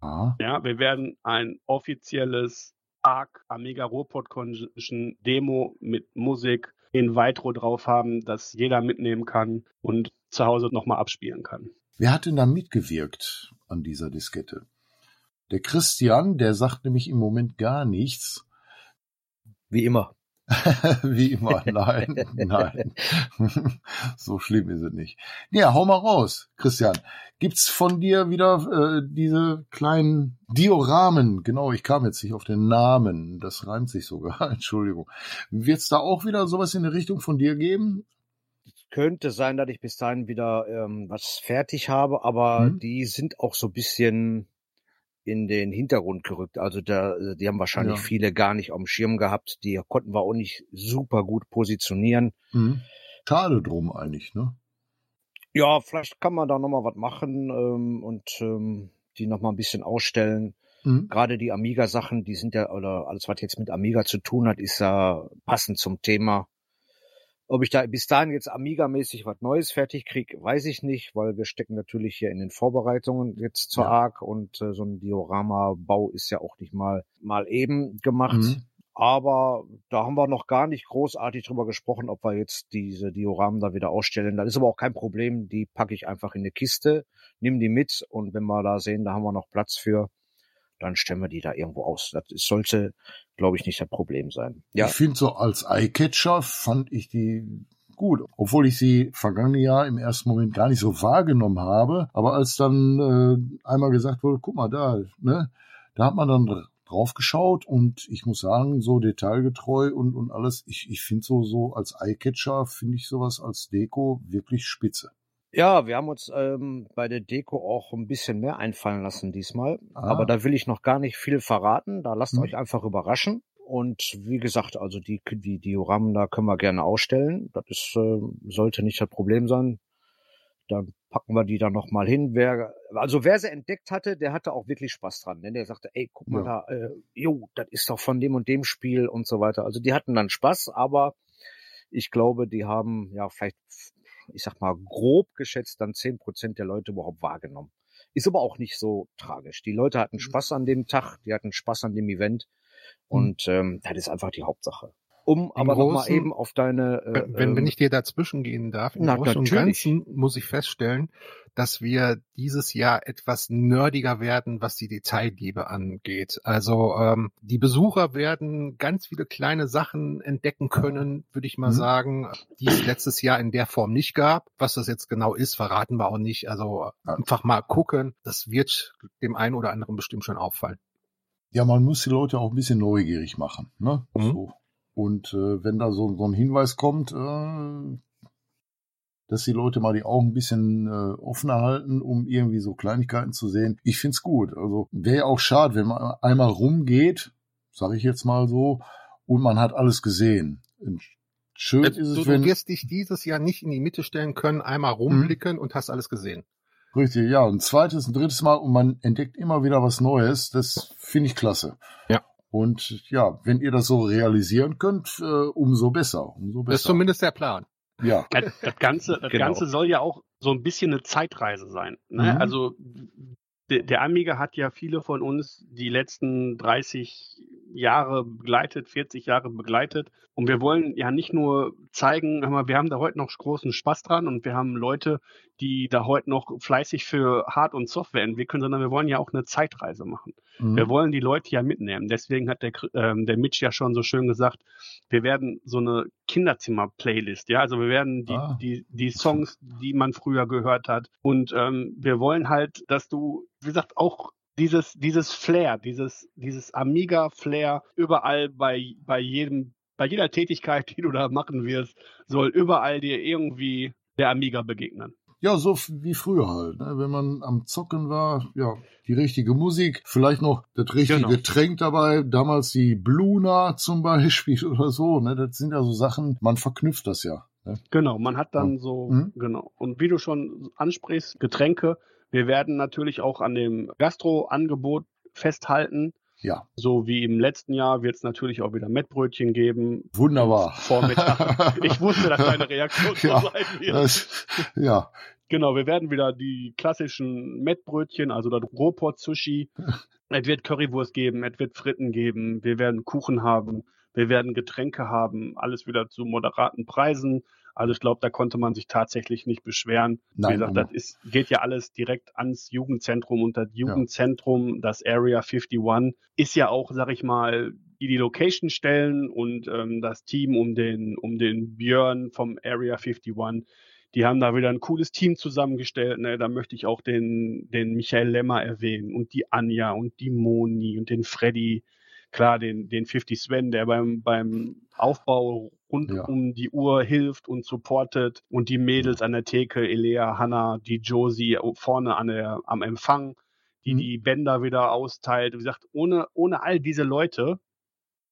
Ah, Ja, wir werden ein offizielles ARC Amiga Ruhrpott Convention Demo mit Musik in Vitro drauf haben, das jeder mitnehmen kann und zu Hause nochmal abspielen kann. wer hat denn da mitgewirkt an dieser Diskette? Der Christian, der sagt nämlich im Moment gar nichts. Wie immer. Wie immer, nein, nein. so schlimm ist es nicht. Ja, hau mal raus, Christian. Gibt's von dir wieder äh, diese kleinen Dioramen? Genau, ich kam jetzt nicht auf den Namen. Das reimt sich sogar. Entschuldigung. Wird's da auch wieder sowas in die Richtung von dir geben? Könnte sein, dass ich bis dahin wieder ähm, was fertig habe, aber Hm? die sind auch so ein bisschen in den Hintergrund gerückt. Also da, äh, die haben wahrscheinlich Ja. viele gar nicht auf dem Schirm gehabt. Die konnten wir auch nicht super gut positionieren. Hm. Schade drum eigentlich, ne? Ja, vielleicht kann man da nochmal was machen ähm, und ähm, die nochmal ein bisschen ausstellen. Hm. Gerade die Amiga-Sachen, die sind ja, oder alles, was jetzt mit Amiga zu tun hat, ist ja passend zum Thema. Ob ich da bis dahin jetzt Amiga-mäßig was Neues fertig krieg, weiß ich nicht, weil wir stecken natürlich hier in den Vorbereitungen jetzt zur Ja. ARC und äh, so ein Diorama-Bau ist ja auch nicht mal, mal eben gemacht. Mhm. Aber da haben wir noch gar nicht großartig drüber gesprochen, ob wir jetzt diese Dioramen da wieder ausstellen. Das ist aber auch kein Problem. Die packe ich einfach in eine Kiste, nimm die mit und wenn wir da sehen, da haben wir noch Platz für, dann stellen wir die da irgendwo aus. Das sollte, glaube ich, nicht das Problem sein. Ja, Ich finde so als Eyecatcher fand ich die gut, obwohl ich sie vergangene Jahr im ersten Moment gar nicht so wahrgenommen habe. Aber als dann äh, einmal gesagt wurde, guck mal da, ne, da hat man dann drauf geschaut und ich muss sagen, so detailgetreu und, und alles, ich, ich finde so, so als Eyecatcher finde ich sowas als Deko wirklich spitze. Ja, wir haben uns ähm, bei der Deko auch ein bisschen mehr einfallen lassen diesmal. Ah. Aber da will ich noch gar nicht viel verraten. Da lasst Hm. euch einfach überraschen. Und wie gesagt, also die, die Dioramen da können wir gerne ausstellen. Das ist, äh, sollte nicht das Problem sein. Dann packen wir die da nochmal hin. Wer, also wer sie entdeckt hatte, der hatte auch wirklich Spaß dran. Denn der sagte, ey, guck mal Ja. da, äh, jo, das ist doch von dem und dem Spiel und so weiter. Also die hatten dann Spaß, aber ich glaube, die haben ja vielleicht, ich sag mal, grob geschätzt dann zehn Prozent der Leute überhaupt wahrgenommen. Ist aber auch nicht so tragisch. Die Leute hatten Spaß an dem Tag, die hatten Spaß an dem Event und ähm, das ist einfach die Hauptsache. Um aber nochmal eben auf deine äh, Wenn, wenn, ähm, ich dir dazwischen gehen darf, im Na, Großen und. Ganzen muss ich feststellen, dass wir dieses Jahr etwas nerdiger werden, was die Detailliebe angeht. Also ähm, die Besucher werden ganz viele kleine Sachen entdecken können, würde ich mal Mhm. sagen, die es letztes Jahr in der Form nicht gab. Was das jetzt genau ist, verraten wir auch nicht. Also einfach mal gucken. Das wird dem einen oder anderen bestimmt schon auffallen. Ja, man muss die Leute auch ein bisschen neugierig machen. Ne? Mhm. So. Und äh, wenn da so, so ein Hinweis kommt, äh, dass die Leute mal die Augen ein bisschen äh, offener halten, um irgendwie so Kleinigkeiten zu sehen. Ich find's gut. Also wäre ja auch schade, wenn man einmal rumgeht, sage ich jetzt mal so, und man hat alles gesehen. Und Schön ist Du, es, du wenn, wirst dich dieses Jahr nicht in die Mitte stellen können, einmal rumblicken und hast alles gesehen. richtig, ja, ein zweites, ein drittes Mal und man entdeckt immer wieder was Neues. Das finde ich klasse. Ja. Und ja, wenn ihr das so realisieren könnt, äh, umso besser, umso Das ist besser. zumindest der Plan. Ja, Das, das, Ganze, das Genau. Ganze soll ja auch so ein bisschen eine Zeitreise sein. Ne? Mhm. Also der, der Amiga hat ja viele von uns die letzten 30 Jahre begleitet, 40 Jahre begleitet. Und wir wollen ja nicht nur zeigen, hör mal, wir haben da heute noch großen Spaß dran und wir haben Leute, die da heute noch fleißig für Hard- und Software entwickeln, sondern wir wollen ja auch eine Zeitreise machen. Mhm. Wir wollen die Leute ja mitnehmen. Deswegen hat der, ähm, der Mitch ja schon so schön gesagt, wir werden so eine Kinderzimmer-Playlist, ja, also wir werden die, Ah. die, die Songs, die man früher gehört hat. Und ähm, wir wollen halt, dass du, wie gesagt, auch dieses, dieses Flair, dieses, dieses Amiga-Flair überall bei, bei jedem, bei jeder Tätigkeit, die du da machen wirst, soll überall dir irgendwie der Amiga begegnen. Ja, so wie früher halt. Ne? Wenn man am Zocken war, ja, die richtige Musik, vielleicht noch das richtige Genau. Getränk dabei, damals die Bluna zum Beispiel oder so. Ne? Das sind ja so Sachen, man verknüpft das ja. Ne? Genau, man hat dann so, Mhm. genau. Und wie du schon ansprichst, Getränke, wir werden natürlich auch an dem Gastro-Angebot festhalten. Ja, So wie im letzten Jahr wird es natürlich auch wieder Mettbrötchen geben. wunderbar. Vormittag. Ich wusste, dass deine Reaktion so Ja, sein wird. Das, ja, Genau, wir werden wieder die klassischen Mettbrötchen, also das Rohpot-Sushi. es wird Currywurst geben, es wird Fritten geben, wir werden Kuchen haben, wir werden Getränke haben, alles wieder zu moderaten Preisen. Also ich glaube, da konnte man sich tatsächlich nicht beschweren. Wie Nein, gesagt, um- das ist, geht ja alles direkt ans Jugendzentrum und das Jugendzentrum, das Area 51, ist ja auch, sag ich mal, die die Location stellen und ähm, das Team um den, um den Björn vom Area 51, die haben da wieder ein cooles Team zusammengestellt. Ne? Da möchte ich auch den, den Michael Lemmer erwähnen und die Anja und die Moni und den Freddy. Klar, den, den 50 Sven, der beim, beim Aufbau rund Ja. um die Uhr hilft und supportet. Und die Mädels an der Theke, Elea, Hanna, die Josie vorne an der, am Empfang, die Mhm. die Bänder wieder austeilt. Wie gesagt, ohne, ohne all diese Leute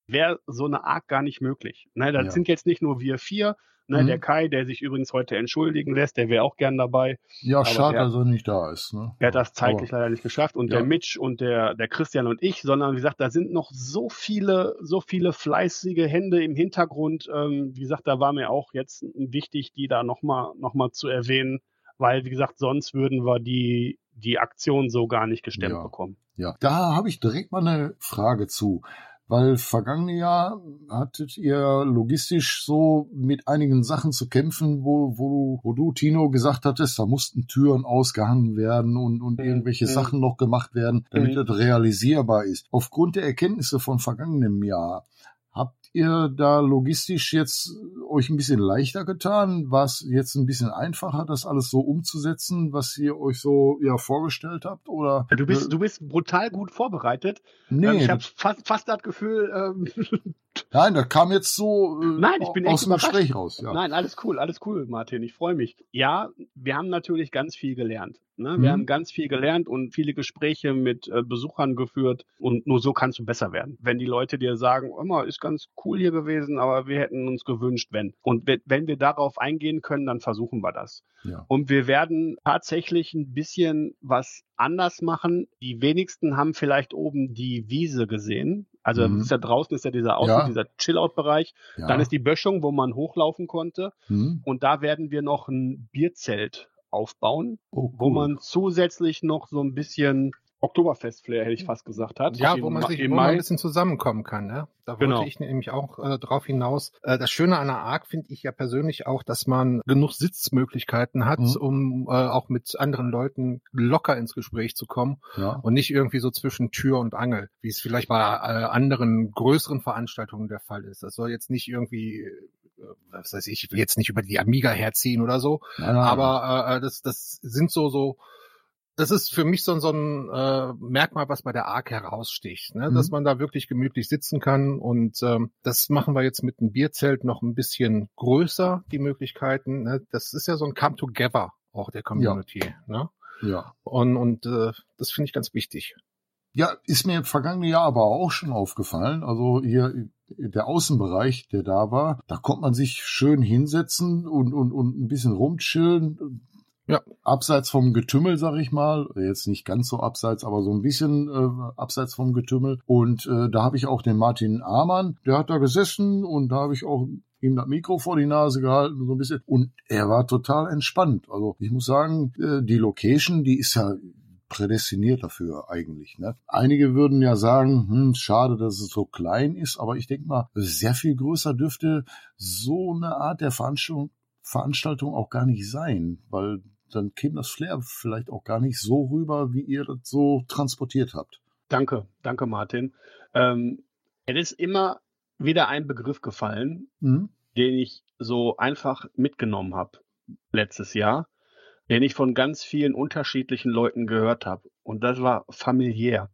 wäre so eine Arc gar nicht möglich. Ne, das Ja. sind jetzt nicht nur wir vier, ne, Mhm. der Kai, der sich übrigens heute entschuldigen lässt, der wäre auch gern dabei. ja, schade, der- dass er nicht da ist. Ne? Er hat das zeitlich Aber, leider nicht geschafft und Ja. der Mitch und der, der Christian und ich, sondern wie gesagt, da sind noch so viele, so viele fleißige Hände im Hintergrund. Ähm, wie gesagt, da war mir auch jetzt wichtig, die da nochmal noch mal zu erwähnen, weil, wie gesagt, sonst würden wir die, die Aktion so gar nicht gestemmt Ja. bekommen. Ja, da habe ich direkt mal eine Frage zu. Weil vergangene Jahr hattet ihr logistisch so mit einigen Sachen zu kämpfen, wo, wo, du, wo du, Tino, gesagt hattest, da mussten Türen ausgehangen werden und, und Mhm. irgendwelche Mhm. Sachen noch gemacht werden, damit Mhm. das realisierbar ist. Aufgrund der Erkenntnisse von vergangenem Jahr, Habt ihr da logistisch jetzt euch ein bisschen leichter getan? War es jetzt ein bisschen einfacher, das alles so umzusetzen, was ihr euch so ja vorgestellt habt? Oder Du bist, du bist brutal gut vorbereitet. nee, Ähm, ich habe fast, fast das Gefühl, ähm, nein, das kam jetzt so äh, Nein, ich bin aus dem überrascht. Gespräch raus. Ja. Nein, alles cool, alles cool, Martin. Ich freue mich. Ja, wir haben natürlich ganz viel gelernt. Ne? Mhm. Wir haben ganz viel gelernt und viele Gespräche mit äh, Besuchern geführt und nur so kannst du besser werden. Wenn die Leute dir sagen, immer ist ganz cool hier gewesen, aber wir hätten uns gewünscht, wenn. Und we- wenn wir darauf eingehen können, dann versuchen wir das. Ja. Und wir werden tatsächlich ein bisschen was anders machen. Die wenigsten haben vielleicht oben die Wiese gesehen. Also Mhm. ist ja draußen ist ja dieser Außen, Ja. dieser Chill-Out-Bereich. Ja. Dann ist die Böschung, wo man hochlaufen konnte. Hm? Und da werden wir noch ein Bierzelt aufbauen, Oh, wo cool. man zusätzlich noch so ein bisschen Oktoberfest-Flair, hätte ich fast gesagt hat. Ja, wo man Ma- sich, wo man ein bisschen zusammenkommen kann. Ne? Da Genau. wollte ich nämlich auch äh, drauf hinaus. Äh, das Schöne an der ARC finde ich ja persönlich auch, dass man genug Sitzmöglichkeiten hat, Mhm. um äh, auch mit anderen Leuten locker ins Gespräch zu kommen Ja. und nicht irgendwie so zwischen Tür und Angel, wie es vielleicht bei äh, anderen größeren Veranstaltungen der Fall ist. Das soll jetzt nicht irgendwie, äh, was weiß ich, ich will jetzt nicht über die Amiga herziehen oder so, nein. aber äh, das, das sind so so. Das ist für mich so, so ein äh, Merkmal, was bei der ARC heraussticht, ne? Mhm. dass man da wirklich gemütlich sitzen kann. Und ähm, das machen wir jetzt mit einem Bierzelt noch ein bisschen größer, die Möglichkeiten. Ne? Das ist ja so ein Come Together auch der Community. Ne? ja. Und, und äh, das finde ich ganz wichtig. Ja, ist mir im vergangenen Jahr aber auch schon aufgefallen. Also hier der Außenbereich, der da war, da konnte man sich schön hinsetzen und, und, und ein bisschen rumchillen. Ja. Abseits vom Getümmel, sag ich mal. Jetzt nicht ganz so abseits, aber so ein bisschen äh, abseits vom Getümmel. Und äh, da habe ich auch den Martin Amann, der hat da gesessen und da habe ich auch ihm das Mikro vor die Nase gehalten, so ein bisschen. Und er war total entspannt. Also ich muss sagen, äh, die Location, die ist ja prädestiniert dafür eigentlich. Ne? Einige würden ja sagen, hm, schade, dass es so klein ist, aber ich denke mal, sehr viel größer dürfte so eine Art der Veranstaltung, Veranstaltung auch gar nicht sein, weil dann käme das Flair vielleicht auch gar nicht so rüber, wie ihr das so transportiert habt. Danke, danke Martin. Ähm, es ist immer wieder ein Begriff gefallen, Mhm. den ich so einfach mitgenommen habe letztes Jahr, den ich von ganz vielen unterschiedlichen Leuten gehört habe. Und das war familiär.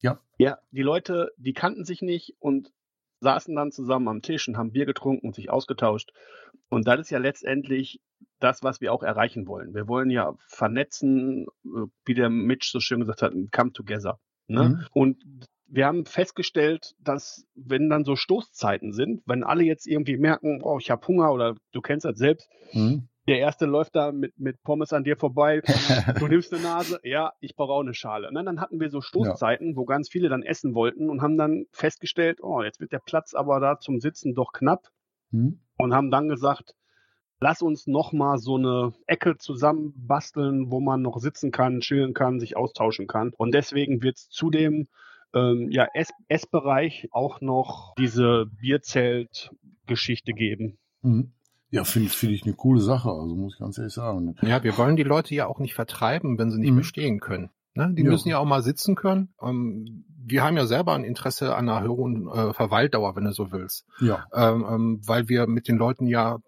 Ja. Ja, die Leute, die kannten sich nicht und saßen dann zusammen am Tisch und haben Bier getrunken und sich ausgetauscht. Und das ist ja letztendlich das, was wir auch erreichen wollen. Wir wollen ja vernetzen, äh, wie der Mitch so schön gesagt hat, come together. Ne? Mhm. Und wir haben festgestellt, dass wenn dann so Stoßzeiten sind, wenn alle jetzt irgendwie merken, oh, ich habe Hunger oder du kennst das selbst, Mhm. der erste läuft da mit, mit Pommes an dir vorbei, du nimmst eine Nase, ja, ich brauche auch eine Schale. Und dann hatten wir so Stoßzeiten, wo ganz viele dann essen wollten und haben dann festgestellt, oh, jetzt wird der Platz aber da zum Sitzen doch knapp Mhm. und haben dann gesagt, lass uns noch mal so eine Ecke zusammen basteln, wo man noch sitzen kann, chillen kann, sich austauschen kann. Und deswegen wird es zu dem ähm, ja, Ess- Essbereich auch noch diese Bierzelt-Geschichte geben. Mhm. Ja, finde find ich eine coole Sache, also muss ich ganz ehrlich sagen. Ja, wir wollen die Leute ja auch nicht vertreiben, wenn sie nicht Mhm. bestehen können. Ne? Die Ja. müssen ja auch mal sitzen können. Ähm, wir haben ja selber ein Interesse an einer höheren äh, Verweildauer, wenn du so willst. Ja. ähm, ähm, weil wir mit den Leuten ja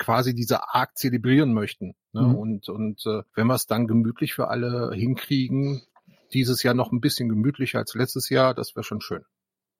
quasi diese Arc zelebrieren möchten. Ne? Mhm. Und, und äh, wenn wir es dann gemütlich für alle hinkriegen, dieses Jahr noch ein bisschen gemütlicher als letztes Jahr, das wäre schon schön.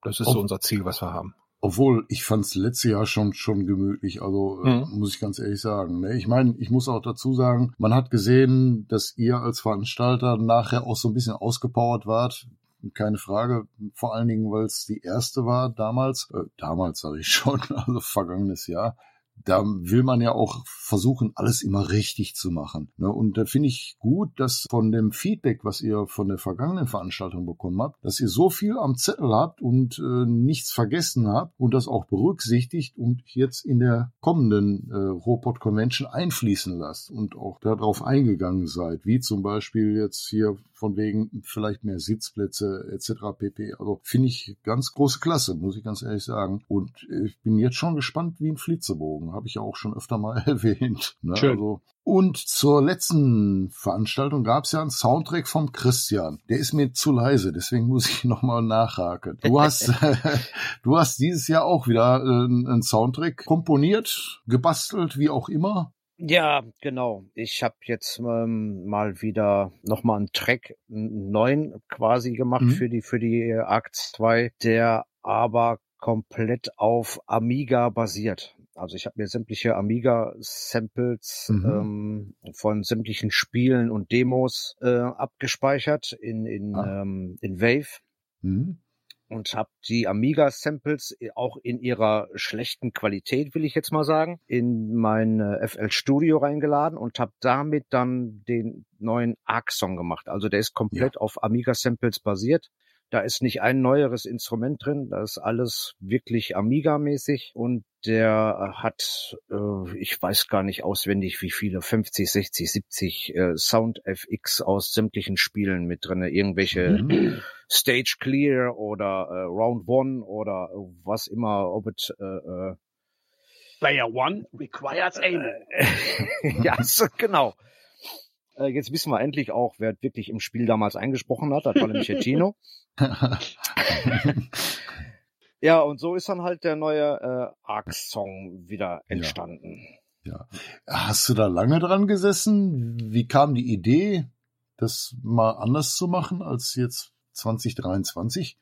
Das ist Auf- so unser Ziel, was wir haben. Obwohl, ich fand's letztes Jahr schon schon gemütlich, also äh, Mhm. muss ich ganz ehrlich sagen. Ne? Ich meine, ich muss auch dazu sagen, man hat gesehen, dass ihr als Veranstalter nachher auch so ein bisschen ausgepowert wart. Keine Frage, vor allen Dingen, weil es die erste war damals, äh, damals sage ich schon, also vergangenes Jahr. Da will man ja auch versuchen, alles immer richtig zu machen. Ne? Und da finde ich gut, dass von dem Feedback, was ihr von der vergangenen Veranstaltung bekommen habt, dass ihr so viel am Zettel habt und äh, nichts vergessen habt und das auch berücksichtigt und jetzt in der kommenden äh, Robot Convention einfließen lasst und auch darauf eingegangen seid, wie zum Beispiel jetzt hier von wegen vielleicht mehr Sitzplätze etc. pp. Also finde ich ganz große Klasse, muss ich ganz ehrlich sagen. Und äh, ich bin jetzt schon gespannt wie ein Flitzebogen. Habe ich ja auch schon öfter mal erwähnt. Ne? Schön. Also, und zur letzten Veranstaltung gab es ja einen Soundtrack vom Christian. Der ist mir zu leise, deswegen muss ich nochmal nachhaken. Du hast, du hast dieses Jahr auch wieder äh, einen Soundtrack komponiert, gebastelt, wie auch immer. Ja, genau. Ich habe jetzt ähm, mal wieder nochmal einen Track, einen neuen quasi gemacht Mhm. für die für die äh, Akt 2, der aber komplett auf Amiga basiert. Also ich habe mir sämtliche Amiga-Samples Mhm. ähm, von sämtlichen Spielen und Demos äh, abgespeichert in in, Ah. ähm, in Wave Hm? und habe die Amiga-Samples auch in ihrer schlechten Qualität, will ich jetzt mal sagen, in mein äh, FL Studio reingeladen und habe damit dann den neuen Arc-Song gemacht. Also der ist komplett auf Amiga-Samples basiert. Da ist nicht ein neueres Instrument drin, da ist alles wirklich Amiga-mäßig und der hat, äh, ich weiß gar nicht auswendig, wie viele, 50, 60, 70 äh, Sound FX aus sämtlichen Spielen mit drinne, irgendwelche Mhm. Stage Clear oder äh, Round One oder was immer, ob es äh, äh, Player One requires aim. ja, so, genau. Äh, jetzt wissen wir endlich auch, wer wirklich im Spiel damals eingesprochen hat. Das war nämlich der Gino. Ja, und so ist dann halt der neue äh, Arc-Song wieder entstanden. Hast du da lange dran gesessen? Wie kam die Idee, das mal anders zu machen als jetzt 2023?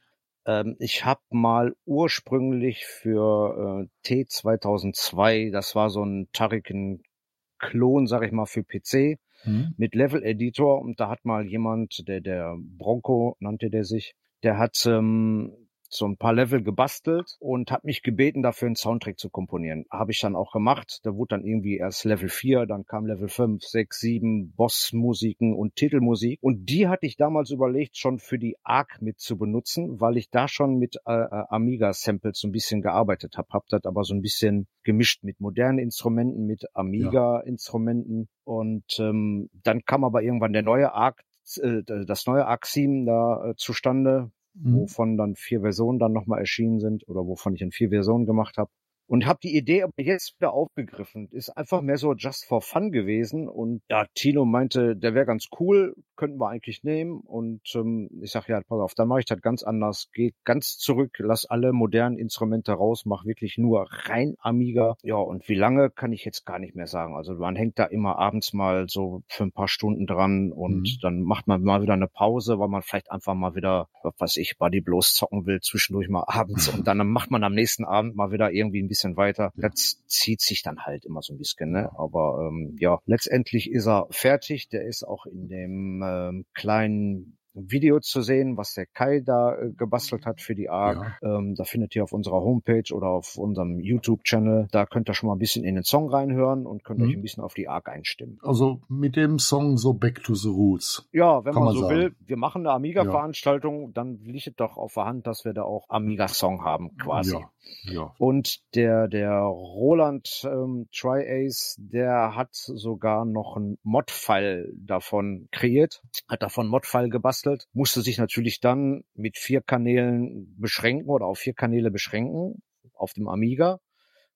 Ähm, ich habe mal ursprünglich für äh, T2002, das war so ein Tariken-Klon, sag ich mal, für PC, Hm? mit Level Editor und da hat mal jemand, der der Bronco nannte der sich, der hat ähm, so ein paar Level gebastelt und hat mich gebeten, dafür einen Soundtrack zu komponieren. Habe ich dann auch gemacht. Da wurde dann irgendwie erst Level 4, dann kam Level 5, 6, 7, Bossmusiken und Titelmusik. Und die hatte ich damals überlegt, schon für die Arc mit zu benutzen, weil ich da schon mit äh, äh, Amiga-Samples so ein bisschen gearbeitet habe. Hab das aber so ein bisschen gemischt mit modernen Instrumenten, mit Amiga-Instrumenten. Und ähm, dann kam aber irgendwann der neue Arc, äh, das neue Arc-Theme da äh, zustande, Mhm. wovon dann vier Versionen dann nochmal erschienen sind oder wovon ich in vier Versionen gemacht habe. Und habe die Idee aber jetzt wieder aufgegriffen. Ist einfach mehr so just for fun gewesen. Und ja, Tino meinte, der wäre ganz cool, könnten wir eigentlich nehmen. Und ähm, ich sag ja, pass auf, dann mache ich das ganz anders. Geh ganz zurück, lass alle modernen Instrumente raus, mach wirklich nur rein Amiga. Ja, und wie lange kann ich jetzt gar nicht mehr sagen. Also man hängt da immer abends mal so für ein paar Stunden dran und Mhm. dann macht man mal wieder eine Pause, weil man vielleicht einfach mal wieder, was weiß ich, Buddy bloß zocken will, zwischendurch mal abends und dann macht man am nächsten Abend mal wieder irgendwie ein bisschen weiter. Das zieht sich dann halt immer so ein bisschen, ne? Aber ähm, ja, letztendlich ist er fertig. Der ist auch in dem ähm, kleinen Video zu sehen, was der Kai da äh, gebastelt hat für die ARC. Ähm, da findet ihr auf unserer Homepage oder auf unserem YouTube-Channel. Da könnt ihr schon mal ein bisschen in den Song reinhören und könnt Mhm. euch ein bisschen auf die ARC einstimmen. Also mit dem Song so Back to the Roots. Ja, wenn man, man so sagen. will, wir machen eine Amiga-Veranstaltung, dann liegt es doch auf der Hand, dass wir da auch Amiga-Song haben, quasi. Ja, ja. Und der, der Roland ähm, Tri-Ace, der hat sogar noch ein Mod-File davon kreiert, hat davon Mod-File gebastelt, musste sich natürlich dann mit vier Kanälen beschränken oder auf vier Kanäle beschränken auf dem Amiga.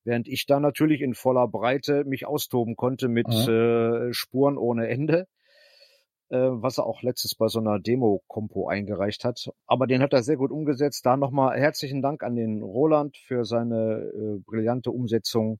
Während ich da natürlich in voller Breite mich austoben konnte mit Mhm. äh, Spuren ohne Ende was er auch letztes bei so einer Demo-Kompo eingereicht hat. Aber den hat er sehr gut umgesetzt. Da nochmal herzlichen Dank an den Roland für seine äh, brillante Umsetzung.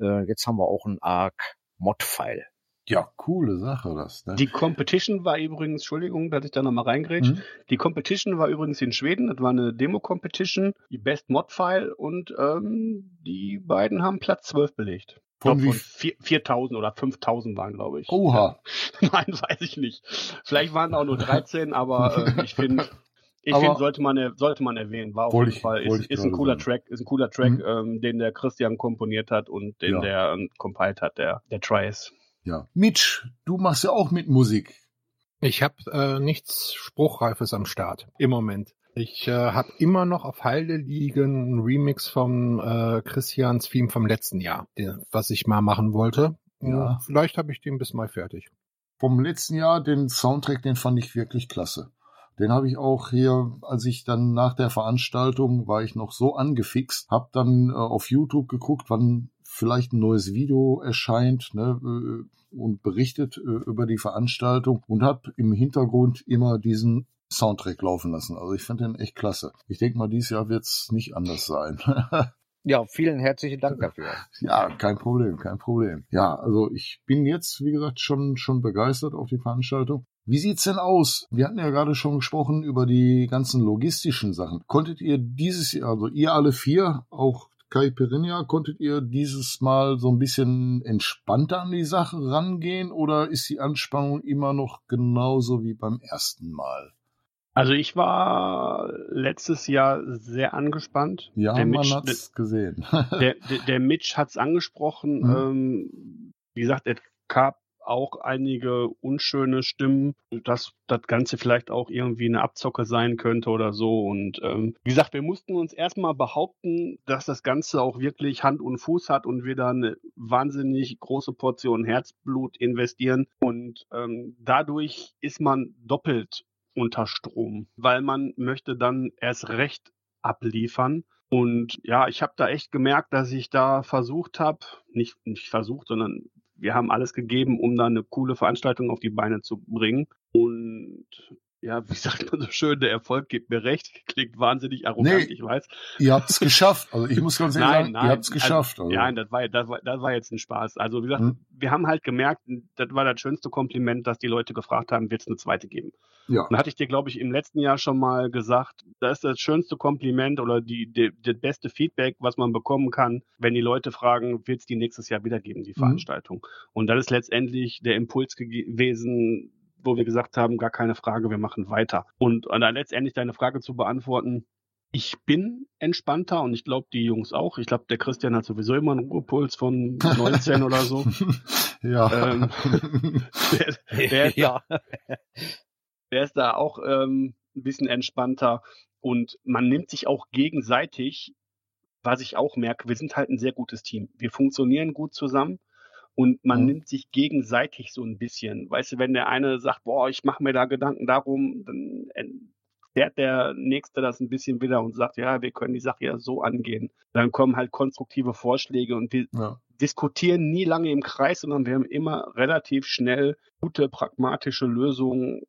Äh, jetzt haben wir auch ein ARC Mod-File. Ja, coole Sache das. Ne? Die Competition war übrigens, Entschuldigung, dass ich da nochmal reingrätsch. Mhm. Die Competition war übrigens in Schweden. Das war eine Demo-Competition, die Best Mod-File und ähm, die beiden haben Platz 12 belegt. Ich Von wie von vier- 4000 oder 5000 waren, glaube ich. Oha. Ja. Nein, weiß ich nicht. Vielleicht waren auch nur 13, aber äh, ich finde, ich finde, sollte man, sollte man erwähnen. War auf jeden Fall, ist, ist ein cooler sagen. Track, ist ein cooler Track, Mhm. ähm, den der Christian komponiert hat und den Ja. der ähm, compiled hat, der, der Trice. Ja. Mitch, du machst ja auch mit Musik. Ich habe äh, nichts Spruchreifes am Start im Moment. Ich äh, habe immer noch auf Halde liegen ein Remix vom äh, Christians Theme vom letzten Jahr, den, was ich mal machen wollte. Ja. Vielleicht habe ich den bis mal fertig. Vom letzten Jahr, den Soundtrack, den fand ich wirklich klasse. Den habe ich auch hier, als ich dann nach der Veranstaltung war ich noch so angefixt, hab dann äh, auf YouTube geguckt, wann vielleicht ein neues Video erscheint ne, äh, und berichtet äh, über die Veranstaltung und habe im Hintergrund immer diesen Soundtrack laufen lassen. Also ich fand den echt klasse. Ich denke mal, dieses Jahr wird es nicht anders sein. Ja, vielen herzlichen Dank dafür. Ja, kein Problem, kein Problem. Ja, also ich bin jetzt, wie gesagt, schon, schon begeistert auf die Veranstaltung. Wie sieht's denn aus? Wir hatten ja gerade schon gesprochen über die ganzen logistischen Sachen. Konntet ihr dieses Jahr, also ihr alle vier, auch Kai Perinia, konntet ihr dieses Mal so ein bisschen entspannter an die Sache rangehen oder ist die Anspannung immer noch genauso wie beim ersten Mal? Also ich war letztes Jahr sehr angespannt. Ja, der man Mitch, hat's gesehen. der, der, der Mitch hat's angesprochen. Mhm. Ähm, wie gesagt, es gab auch einige unschöne Stimmen, dass das Ganze vielleicht auch irgendwie eine Abzocke sein könnte oder so. Und ähm, wie gesagt, wir mussten uns erstmal behaupten, dass das Ganze auch wirklich Hand und Fuß hat und wir da eine wahnsinnig große Portion Herzblut investieren. Und ähm, dadurch ist man doppelt unter Strom, weil man möchte dann erst recht abliefern. Und ja, ich habe da echt gemerkt, dass ich da versucht habe, nicht, nicht versucht, sondern wir haben alles gegeben, um da eine coole Veranstaltung auf die Beine zu bringen. Und ja, wie sagt man so schön, der Erfolg gibt mir recht. Klingt wahnsinnig arrogant, Nee. ich weiß. ihr habt's geschafft. Also ich muss ganz ehrlich Nein, sagen, nein, ihr habt's geschafft. Also, Also. Nein, das war, das, war, das war jetzt ein Spaß. Also wie gesagt, Hm. wir haben halt gemerkt, das war das schönste Kompliment, dass die Leute gefragt haben, wird es eine zweite geben. ja. Und hatte ich dir, glaube ich, im letzten Jahr schon mal gesagt, das ist das schönste Kompliment oder die, die, das beste Feedback, was man bekommen kann, wenn die Leute fragen, wird es die nächstes Jahr wieder geben, die Mhm. Veranstaltung. Und das ist letztendlich der Impuls gewesen, wo wir gesagt haben, gar keine Frage, wir machen weiter. Und, und dann letztendlich deine Frage zu beantworten, ich bin entspannter und ich glaube, die Jungs auch. Ich glaube, der Christian hat sowieso immer einen Ruhepuls von 19 oder so. ja. Ähm, Der, der, ist ja. der ist da auch ähm, ein bisschen entspannter und man nimmt sich auch gegenseitig, was ich auch merke, wir sind halt ein sehr gutes Team. Wir funktionieren gut zusammen und man Mhm. nimmt sich gegenseitig so ein bisschen. Weißt du, wenn der eine sagt, boah, ich mache mir da Gedanken darum, dann fährt der Nächste das ein bisschen wieder und sagt, ja, wir können die Sache ja so angehen. Dann kommen halt konstruktive Vorschläge und wir ja. diskutieren nie lange im Kreis, sondern wir haben immer relativ schnell gute, pragmatische Lösungen,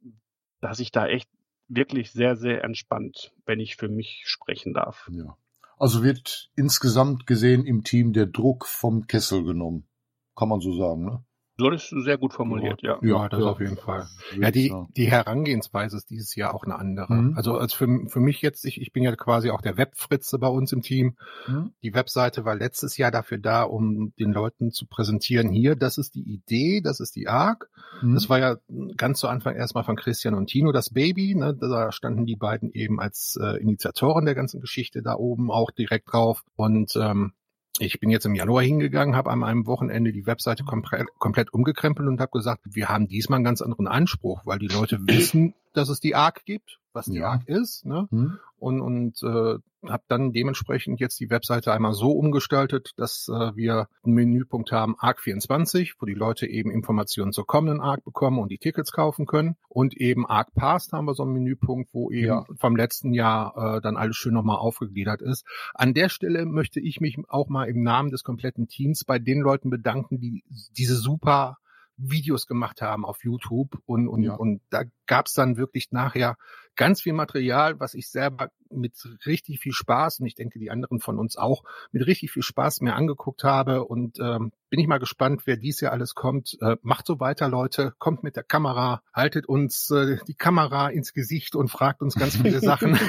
dass ich da echt wirklich sehr, sehr entspannt, wenn ich für mich sprechen darf. Ja. Also wird insgesamt gesehen im Team der Druck vom Kessel genommen. Kann man so sagen, ne? So das ist sehr gut formuliert, ja. Ja, das auf jeden Fall. Ja, die, die Herangehensweise ist dieses Jahr auch eine andere. Mhm. Also als für, für mich jetzt, ich, ich bin ja quasi auch der Webfritze bei uns im Team. Mhm. Die Webseite war letztes Jahr dafür da, um den Leuten zu präsentieren, hier, das ist die Idee, das ist die ARC. Mhm. Das war ja ganz zu Anfang erstmal von Christian und Tino das Baby. Ne? Da standen die beiden eben als äh, Initiatoren der ganzen Geschichte da oben auch direkt drauf. Und ähm, ich bin jetzt im Januar hingegangen, habe an einem Wochenende die Webseite komplett, komplett umgekrempelt und habe gesagt, wir haben diesmal einen ganz anderen Anspruch, weil die Leute wissen, dass es die ARC gibt, was die Ja. ARC ist. Ne? Mhm. und, und äh, habe dann dementsprechend jetzt die Webseite einmal so umgestaltet, dass äh, wir einen Menüpunkt haben ARC 24, wo die Leute eben Informationen zur kommenden ARC bekommen und die Tickets kaufen können. Und eben ARC Past haben wir so einen Menüpunkt, wo eben Ja. vom letzten Jahr äh, dann alles schön nochmal aufgegliedert ist. An der Stelle möchte ich mich auch mal im Namen des kompletten Teams bei den Leuten bedanken, die diese super Videos gemacht haben auf YouTube und, und, Ja. und da gab's dann wirklich nachher ganz viel Material, was ich selber mit richtig viel Spaß und ich denke die anderen von uns auch mit richtig viel Spaß mir angeguckt habe und ähm, bin ich mal gespannt, wer dies Jahr alles kommt. Äh, macht so weiter, Leute, kommt mit der Kamera, haltet uns äh, die Kamera ins Gesicht und fragt uns ganz viele Sachen.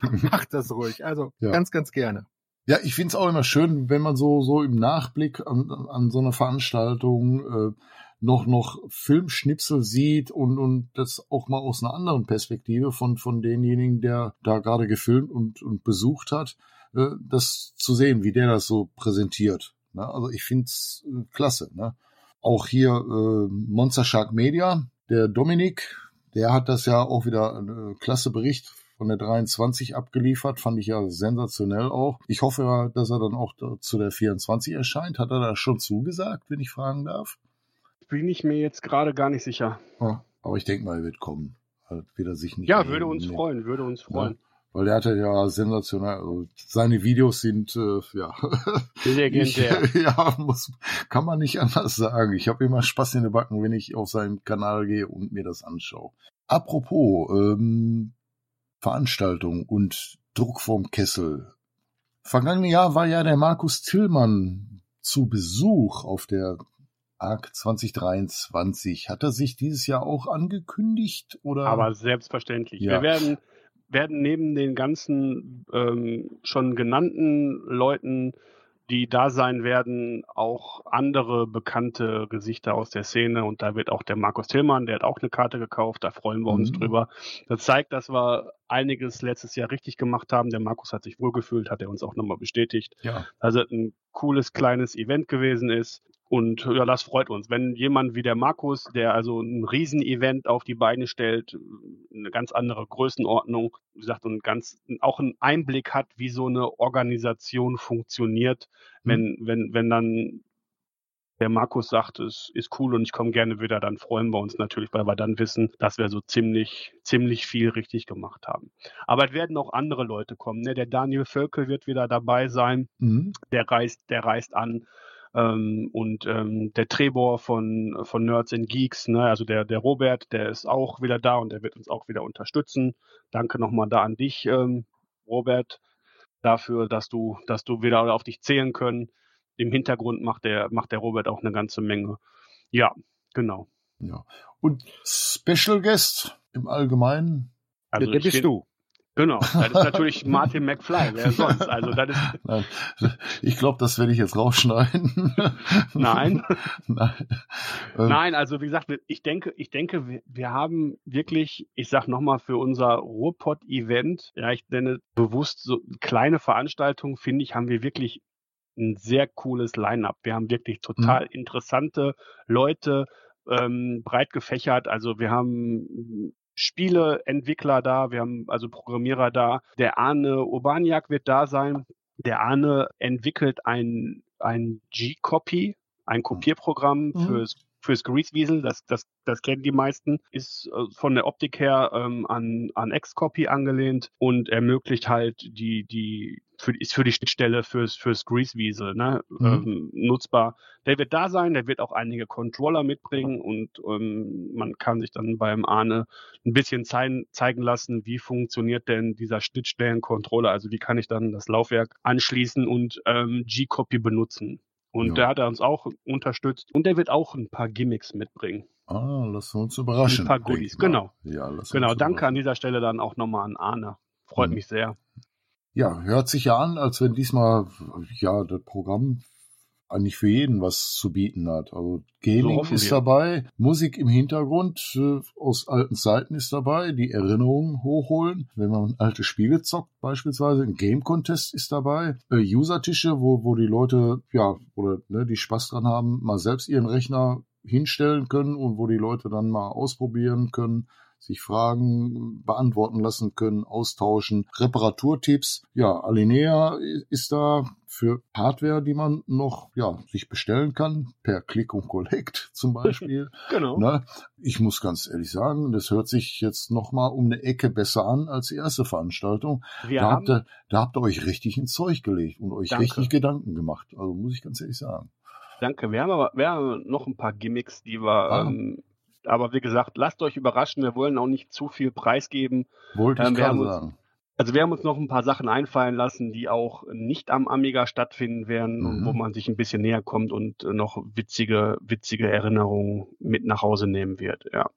macht das ruhig, also Ja. ganz, ganz gerne. Ja, ich find's auch immer schön, wenn man so, so im Nachblick an, an so einer Veranstaltung äh, noch, noch Filmschnipsel sieht und, und das auch mal aus einer anderen Perspektive von, von denjenigen, der da gerade gefilmt und, und besucht hat, äh, das zu sehen, wie der das so präsentiert. Ne? Also ich find's äh, klasse. Ne? Auch hier äh, Monster Shark Media, der Dominik, der hat das ja auch wieder äh, klasse Bericht von der 23 abgeliefert, fand ich ja sensationell auch. Ich hoffe, dass er dann auch zu der 24 erscheint. Hat er da schon zugesagt, wenn ich fragen darf? Bin ich mir jetzt gerade gar nicht sicher. Ja, aber ich denke mal, er wird kommen. Halt wird er sich nicht Ja, würde uns freuen, würde uns freuen. weil der hatte ja sensationell, also seine Videos sind äh, ja legendär. Ich, ja, muss, kann man nicht anders sagen. Ich habe immer Spaß in den Backen, wenn ich auf seinen Kanal gehe und mir das anschaue. Apropos ähm, Veranstaltung und Druck vom Kessel. Vergangene Jahr war ja der Markus Tillmann zu Besuch auf der ARC 2023. Hat er sich dieses Jahr auch angekündigt? Oder? Aber selbstverständlich. Ja. Wir werden, werden neben den ganzen ähm, schon genannten Leuten, die da sein werden, auch andere bekannte Gesichter aus der Szene. Und da wird auch der Markus Tillmann, der hat auch eine Karte gekauft, da freuen wir uns Mhm. drüber. Das zeigt, dass wir einiges letztes Jahr richtig gemacht haben. Der Markus hat sich wohlgefühlt, hat er uns auch nochmal bestätigt. ja. Also ein cooles kleines Event gewesen ist. Und ja, das freut uns. Wenn jemand wie der Markus, der also ein Riesen-Event auf die Beine stellt, eine ganz andere Größenordnung, wie gesagt, und ganz auch einen Einblick hat, wie so eine Organisation funktioniert, wenn, wenn, wenn dann der Markus sagt, es ist cool und ich komme gerne wieder, dann freuen wir uns natürlich, weil wir dann wissen, dass wir so ziemlich, ziemlich viel richtig gemacht haben. Aber es werden auch andere Leute kommen. Ne? Der Daniel Völkel wird wieder dabei sein Mhm. der reist, der reist an. Ähm, und ähm, der Trebor von, von Nerds and Geeks, ne, also der, der Robert, der ist auch wieder da und der wird uns auch wieder unterstützen. Danke nochmal da an dich, ähm, Robert, dafür, dass du, dass du wieder auf dich zählen können. Im Hintergrund macht der, macht der Robert auch eine ganze Menge. Ja, genau. Ja. Und Special Guest im Allgemeinen? Also der bist du. Genau, das ist natürlich Martin McFly, wer sonst? Also das ist, Nein, ich glaube, das werde ich jetzt rausschneiden. nein, Nein. Ähm, Nein, also wie gesagt, ich denke, ich denke, wir, wir haben wirklich, ich sag nochmal, für unser Ruhrpott-Event, ja, ich nenne bewusst so kleine Veranstaltungen, finde ich, haben wir wirklich ein sehr cooles Line-up. Wir haben wirklich total interessante Leute, ähm, breit gefächert. Also wir haben Spieleentwickler da, wir haben also Programmierer da. Der Arne Urbaniak wird da sein. Der Arne entwickelt ein, ein G-Copy, ein Kopierprogramm Mhm. fürs fürs Greasewiesel, das, das, das kennen die meisten, ist äh, von der Optik her ähm, an, an Xcopy angelehnt und ermöglicht halt die, die, für, ist für die Schnittstelle fürs, fürs Greasewiesel ne, Mhm. ähm, nutzbar. Der wird da sein, der wird auch einige Controller mitbringen und ähm, man kann sich dann beim Arne ein bisschen zeigen, zeigen lassen, wie funktioniert denn dieser Schnittstellen-Controller, also wie kann ich dann das Laufwerk anschließen und ähm, G-Copy benutzen. Und Ja. da hat er uns auch unterstützt und der wird auch ein paar Gimmicks mitbringen. Ah, wir uns überraschen. Ein paar Goodies, genau. Ja, Genau, danke an dieser Stelle dann auch nochmal an Arne. Freut Mhm. mich sehr. Ja, hört sich ja an, als wenn diesmal ja das Programm eigentlich für jeden was zu bieten hat. Also Gaming hoffen ist wir. dabei, Musik im Hintergrund äh, aus alten Zeiten ist dabei, die Erinnerungen hochholen, wenn man alte Spiele zockt beispielsweise, ein Game Contest ist dabei, äh, User-Tische, wo, wo die Leute, ja, oder ne, die Spaß dran haben, mal selbst ihren Rechner hinstellen können und wo die Leute dann mal ausprobieren können, sich Fragen beantworten lassen können, austauschen, Reparaturtipps. Ja, Alinea ist da für Hardware, die man noch ja sich bestellen kann per Click und Collect zum Beispiel. Genau. ne? Ich muss ganz ehrlich sagen, das hört sich jetzt noch mal um eine Ecke besser an als die erste Veranstaltung. Wir Da haben, habt, ihr, da habt ihr euch richtig ins Zeug gelegt und euch Danke. richtig Gedanken gemacht. Also muss ich ganz ehrlich sagen. danke, wir haben aber wir haben noch ein paar Gimmicks, die wir, Ah. ähm, aber wie gesagt, lasst euch überraschen, wir wollen auch nicht zu viel preisgeben. Wollte ich Ähm, wir gerade sagen. Also wir haben uns noch ein paar Sachen einfallen lassen, die auch nicht am Amiga stattfinden werden Mhm. wo man sich ein bisschen näher kommt und noch witzige, witzige Erinnerungen mit nach Hause nehmen wird, ja.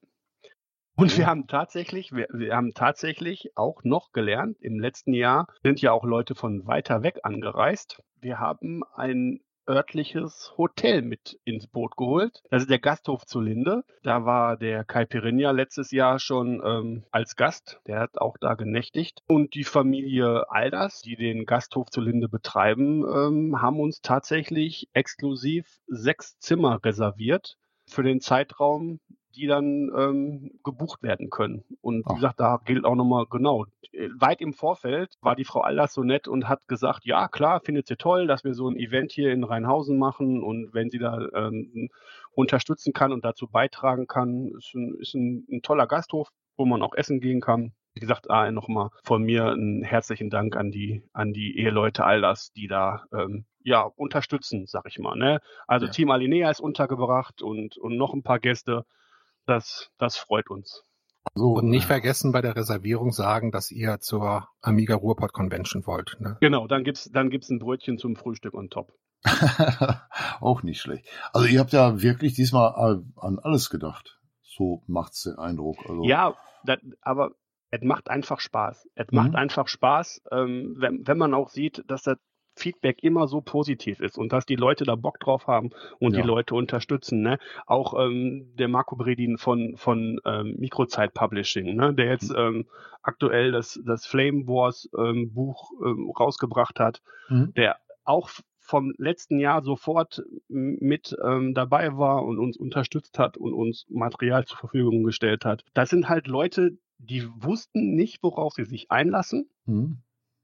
Und wir haben tatsächlich, wir, wir haben tatsächlich auch noch gelernt, im letzten Jahr sind ja auch Leute von weiter weg angereist. Wir haben ein örtliches Hotel mit ins Boot geholt. Das ist der Gasthof zu Linde. Da war der Kai Pirinha letztes Jahr schon ähm, als Gast. Der hat auch da genächtigt. Und die Familie Alders, die den Gasthof zu Linde betreiben, ähm, haben uns tatsächlich exklusiv sechs Zimmer reserviert für den Zeitraum, die dann ähm, gebucht werden können. Und wie Ach. gesagt, da gilt auch nochmal genau. äh, Weit im Vorfeld war die Frau Alders so nett und hat gesagt, ja klar, findet sie toll, dass wir so ein Event hier in Rheinhausen machen und wenn sie da ähm, unterstützen kann und dazu beitragen kann, ist ein, ist ein, ein toller Gasthof, wo man auch essen gehen kann. Wie gesagt, ah, nochmal von mir einen herzlichen Dank an die, an die Eheleute all das, die da ähm, ja unterstützen, sag ich mal. Ne? Also Ja. Team Alinea ist untergebracht und, und noch ein paar Gäste. Das, das freut uns. So, Und nicht vergessen bei der Reservierung sagen, dass ihr zur Amiga Ruhrpott Convention wollt. Ne? Genau, dann gibt's dann gibt's ein Brötchen zum Frühstück on top. auch nicht schlecht. Also ihr habt ja wirklich diesmal an alles gedacht. So macht's den Eindruck. Also, Ja, das, aber es macht einfach Spaß. Es Mhm. macht einfach Spaß, ähm, wenn, wenn man auch sieht, dass das Feedback immer so positiv ist und dass die Leute da Bock drauf haben und Ja. die Leute unterstützen. Ne? Auch ähm, der Marco Bredin von, von ähm, Mikrozeit Publishing, ne? der jetzt ähm, aktuell das, das Flame Wars ähm, Buch ähm, rausgebracht hat, Mhm. der auch vom letzten Jahr sofort mit ähm, dabei war und uns unterstützt hat und uns Material zur Verfügung gestellt hat. Das sind halt Leute, die wussten nicht, worauf sie sich einlassen Mhm.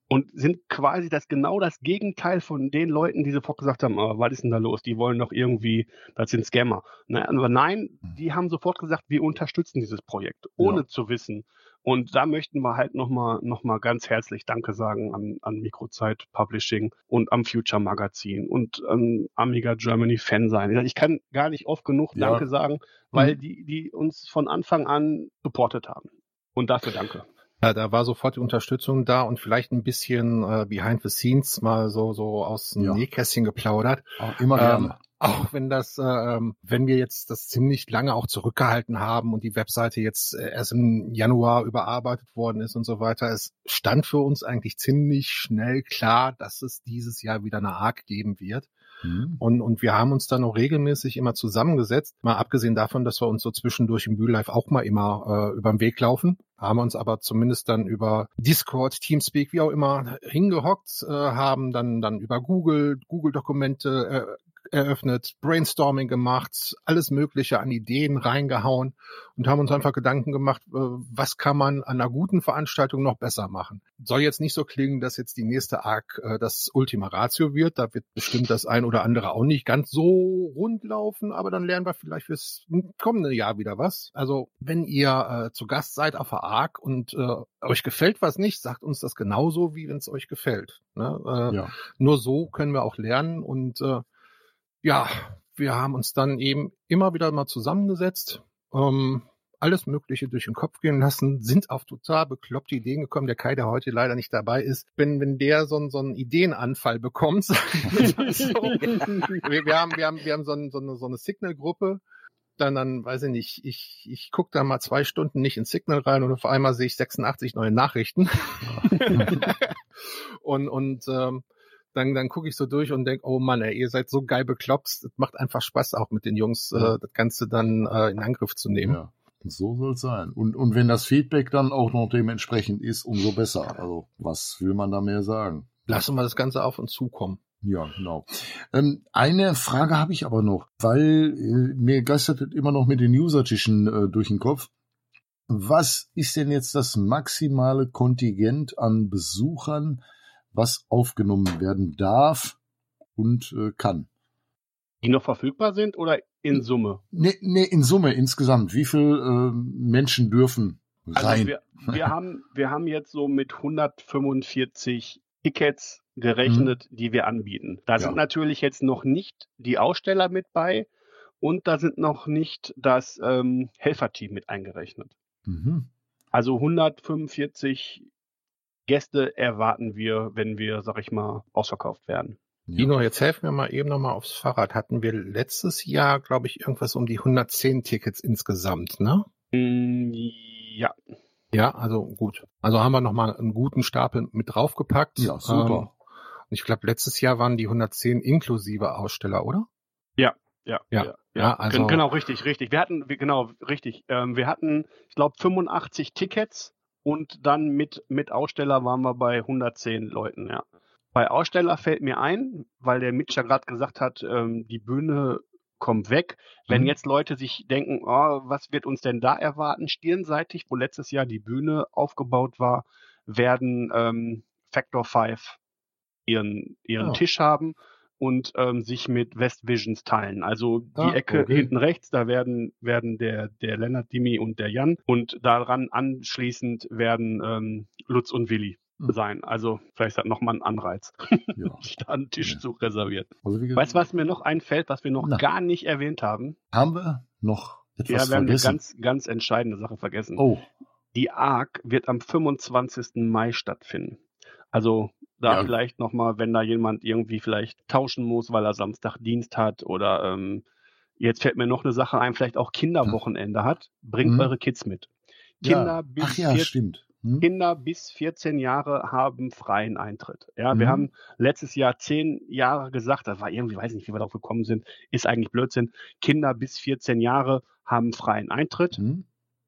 und sind quasi das genau das Gegenteil von den Leuten, die sofort gesagt haben, ah, was ist denn da los? Die wollen doch irgendwie, das sind Scammer. Ne? Aber nein, Mhm. die haben sofort gesagt, wir unterstützen dieses Projekt, ohne Ja. zu wissen. Und da möchten wir halt nochmal noch mal ganz herzlich Danke sagen an, an Mikrozeit Publishing und am Future Magazin und an Amiga Germany Fan sein. Ich kann gar nicht oft genug Ja. Danke sagen, weil Mhm. die, die uns von Anfang an supportet haben. Und dafür danke. Ja, da war sofort die Unterstützung da und vielleicht ein bisschen äh, behind the scenes mal so so aus dem Ja. Nähkästchen geplaudert. Auch immer Ähm, gerne. auch wenn das, äh, ähm, wenn wir jetzt das ziemlich lange auch zurückgehalten haben und die Webseite jetzt äh, erst im Januar überarbeitet worden ist und so weiter, es stand für uns eigentlich ziemlich schnell klar, dass es dieses Jahr wieder eine ARC geben wird. Mhm. Und, und wir haben uns dann auch regelmäßig immer zusammengesetzt, mal abgesehen davon, dass wir uns so zwischendurch im Bühllife auch mal immer äh, über den Weg laufen, haben uns aber zumindest dann über Discord, Teamspeak, wie auch immer, hingehockt, äh, haben dann, dann über Google, Google-Dokumente äh, eröffnet, Brainstorming gemacht, alles Mögliche an Ideen reingehauen und haben uns einfach Gedanken gemacht, äh, was kann man an einer guten Veranstaltung noch besser machen. Soll jetzt nicht so klingen, dass jetzt die nächste ARC äh, das Ultima Ratio wird. Da wird bestimmt das ein oder andere auch nicht ganz so rund laufen, aber dann lernen wir vielleicht fürs kommende Jahr wieder was. Also wenn ihr äh, zu Gast seid auf der ARC und äh, euch gefällt was nicht, sagt uns das genauso, wie wenn es euch gefällt. Ne? Äh, Ja. nur so können wir auch lernen und äh, ja, wir haben uns dann eben immer wieder mal zusammengesetzt, ähm, alles Mögliche durch den Kopf gehen lassen, sind auf total bekloppte Ideen gekommen. Der Kai, der heute leider nicht dabei ist, wenn, wenn der so, einen- so einen Ideenanfall bekommt, so, wir, wir haben, wir haben, wir haben so, ein, so eine, so eine Signal-Gruppe, dann, dann, weiß ich nicht, ich, ich gucke da mal zwei Stunden nicht in Signal rein und auf einmal sehe ich 86 neue Nachrichten. und, und ähm, dann, dann gucke ich so durch und denk, oh Mann, ey, ihr seid so geil bekloppt. Es macht einfach Spaß, auch mit den Jungs äh, das Ganze dann äh, in Angriff zu nehmen. Ja. So soll es sein. Und, und wenn das Feedback dann auch noch dementsprechend ist, umso besser. Also, was will man da mehr sagen? Lassen wir das Ganze auf uns zukommen. Ja, genau. Ähm, eine Frage habe ich aber noch, weil äh, mir geistert immer noch mit den Usertischen äh, durch den Kopf. Was ist denn jetzt das maximale Kontingent an Besuchern, was aufgenommen werden darf und äh, kann? Die noch verfügbar sind oder in Summe? Nee, nee, in Summe insgesamt. Wie viel äh, Menschen dürfen Also rein? wir, wir, haben, wir haben jetzt so mit 145 Tickets gerechnet, die wir anbieten. Da Ja. sind natürlich jetzt noch nicht die Aussteller mit bei und da sind noch nicht das ähm, Helferteam mit eingerechnet. mhm. Also 145 Gäste erwarten wir, wenn wir, sag ich mal, ausverkauft werden. Ja. Dino, jetzt helfen wir mal eben nochmal aufs Fahrrad. Hatten wir letztes Jahr, glaube ich, irgendwas um die 110 Tickets insgesamt, ne? Mm, Ja, Ja, also gut. Also haben wir nochmal einen guten Stapel mit draufgepackt. Ja, super. Ähm, ich glaube, letztes Jahr waren die 110 inklusive Aussteller, oder? ja, Ja, ja, ja, also- Gen- genau, richtig, richtig. Wir hatten, genau, richtig. Ähm, wir hatten, ich glaube, 85 Tickets und dann mit, mit Aussteller waren wir bei 110 Leuten, ja. Bei Aussteller fällt mir ein, weil der Mitch ja gerade gesagt hat, ähm, die Bühne kommt weg. Wenn Mhm. jetzt Leute sich denken, oh, was wird uns denn da erwarten, stirnseitig, wo letztes Jahr die Bühne aufgebaut war, werden ähm, Factor 5 ihren, ihren Ah. Tisch haben und ähm, sich mit West Visions teilen. Also die Ah, Ecke okay. hinten rechts, da werden, werden der, der Lennart, Dimi und der Jan und daran anschließend werden ähm, Lutz und Willi Hm. sein. Also vielleicht hat nochmal ein Anreiz, Ja. sich da einen Tisch Ja. zu reservieren. Also Weißt du, was mir noch einfällt, was wir noch Na. gar nicht erwähnt haben? haben wir noch Ja, etwas wir haben eine vergessen? ganz, ganz entscheidende Sache vergessen. oh, Die ARC wird am 25. Mai stattfinden. Also da Ja. vielleicht nochmal, wenn da jemand irgendwie vielleicht tauschen muss, weil er Samstag Dienst hat oder ähm, jetzt fällt mir noch eine Sache ein, vielleicht auch Kinderwochenende hat, bringt Mhm. eure Kids mit. Kinder ja. bis ja, 14 stimmt. Hm? Kinder bis 14 Jahre haben freien Eintritt. Ja, wir Mhm. haben letztes Jahr zehn Jahre gesagt, das war irgendwie, weiß nicht, wie wir darauf gekommen sind, ist eigentlich Blödsinn. Kinder bis 14 Jahre haben freien Eintritt. Hm?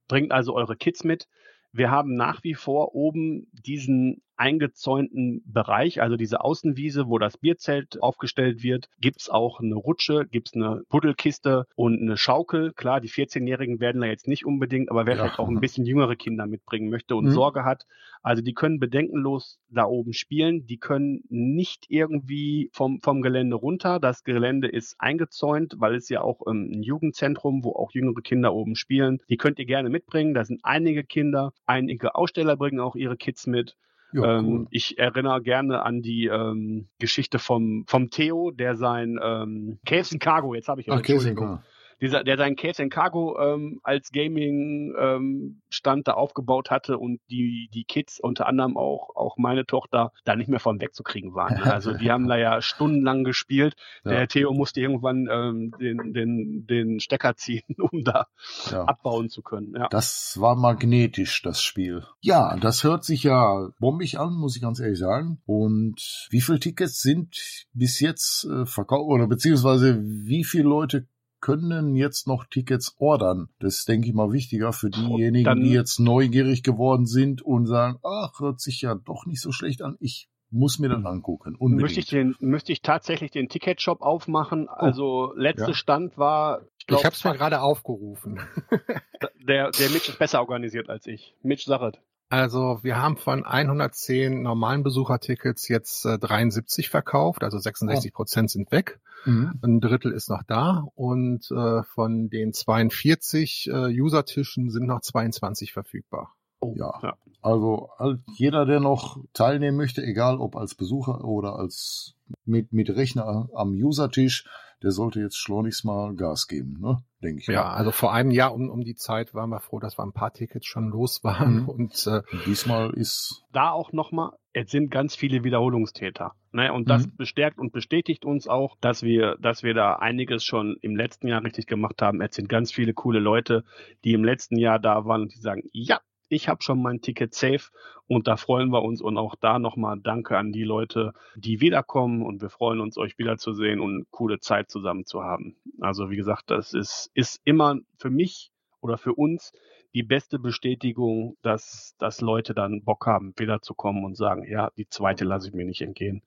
Bringt also eure Kids mit. Wir haben nach wie vor oben diesen eingezäunten Bereich, also diese Außenwiese, wo das Bierzelt aufgestellt wird. Gibt's auch eine Rutsche, gibt's eine Puddelkiste und eine Schaukel. Klar, die 14-Jährigen werden da jetzt nicht unbedingt, aber wer Ja. vielleicht auch ein bisschen jüngere Kinder mitbringen möchte und Mhm. Sorge hat, also die können bedenkenlos da oben spielen. Die können nicht irgendwie vom, vom Gelände runter. Das Gelände ist eingezäunt, weil es ja auch ähm, ein Jugendzentrum, wo auch jüngere Kinder oben spielen. Die könnt ihr gerne mitbringen. Da sind einige Kinder. Einige Aussteller bringen auch ihre Kids mit. Ja, ähm, cool. Ich erinnere gerne an die ähm, Geschichte vom, vom Theo, der sein ähm, Caves and Cargo, jetzt habe ich ja, Ach, Entschuldigung. Dieser, der seinen Caves and Cargo ähm, als Gaming ähm, Stand da aufgebaut hatte und die die Kids unter anderem auch auch meine Tochter da nicht mehr von wegzukriegen waren. ne? Also die haben da ja stundenlang gespielt. Ja. Der Theo musste irgendwann ähm, den den den Stecker ziehen, um da Ja. abbauen zu können. Ja. Das war magnetisch, das Spiel. Ja, das hört sich ja bombig an, muss ich ganz ehrlich sagen. Und wie viele Tickets sind bis jetzt äh, verkauft oder beziehungsweise wie viele Leute können jetzt noch Tickets ordern? Das ist, denke ich mal, wichtiger für diejenigen, dann- die jetzt neugierig geworden sind und sagen, ach, hört sich ja doch nicht so schlecht an. Ich muss mir das angucken. Unbedingt. Müsste ich den müsste ich tatsächlich den Ticketshop aufmachen. Also letzter Oh. Ja. Stand war ich Ich habe es mir gerade aufgerufen. der der Mitch ist besser organisiert als ich. Mitch Sachet. Also wir haben von 110 normalen Besuchertickets jetzt äh, 73 verkauft, also 66 Prozent sind weg. Mhm. Ein Drittel ist noch da und äh, von den 42 äh, Usertischen sind noch 22 verfügbar. Ja. Ja. Also jeder, der noch teilnehmen möchte, egal ob als Besucher oder als mit, mit Rechner am Usertisch, der sollte jetzt schleunigst mal Gas geben, ne? Denke ich. Ja, mal. also vor einem Jahr um, um die Zeit waren wir froh, dass wir ein paar Tickets schon los waren Mhm. und äh, diesmal ist da auch nochmal, es sind ganz viele Wiederholungstäter. Ne? Und das Mhm. bestärkt und bestätigt uns auch, dass wir, dass wir da einiges schon im letzten Jahr richtig gemacht haben. Es sind ganz viele coole Leute, die im letzten Jahr da waren und die sagen, ja, ich habe schon mein Ticket safe und da freuen wir uns und auch da nochmal Danke an die Leute, die wiederkommen und wir freuen uns, euch wiederzusehen und eine coole Zeit zusammen zu haben. Also wie gesagt, das ist, ist immer für mich oder für uns die beste Bestätigung, dass, dass Leute dann Bock haben, wiederzukommen und sagen, ja, die zweite lasse ich mir nicht entgehen.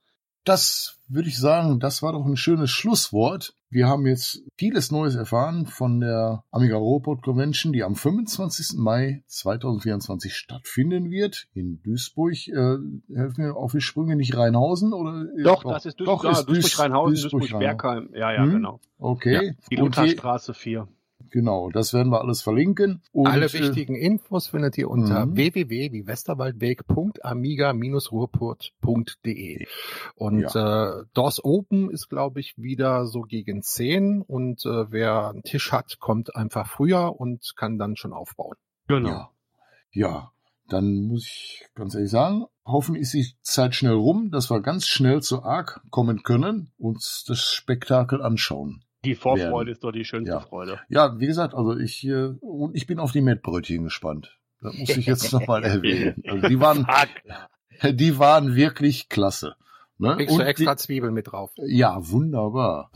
Das würde ich sagen, das war doch ein schönes Schlusswort. Wir haben jetzt vieles Neues erfahren von der Amiga Robot Convention, die am 25. Mai 2024 stattfinden wird in Duisburg. Äh, helfen mir auf die Sprünge nicht Rheinhausen oder? Doch, das ist Doch, Duisburg, ist Duis- Duisburg-Rheinhausen, Duisburg-Rheinhausen. Duisburg-Bergheim. Ja, ja, Hm? genau. Okay. Die Und hier, Lutherstraße 4. genau, das werden wir alles verlinken. Und, alle äh, wichtigen Infos findet ihr unter Mhm. www wie westerwaldweg.amiga-ruhrport.de. Und äh, DOS Open ist, glaube ich, wieder so gegen 10 und äh, wer einen Tisch hat, kommt einfach früher und kann dann schon aufbauen. Genau. Ja. Ja, dann muss ich ganz ehrlich sagen, hoffen ist die Zeit schnell rum, dass wir ganz schnell zu ARC kommen können, uns das Spektakel anschauen. Die Vorfreude werden. ist doch die schönste Ja. Freude. Ja, wie gesagt, also ich äh, und ich bin auf die Mettbrötchen gespannt. Das muss ich jetzt nochmal erwähnen. Also die waren, die waren wirklich klasse. Ne? Kriegst du extra Zwiebeln mit drauf. die, ja, wunderbar.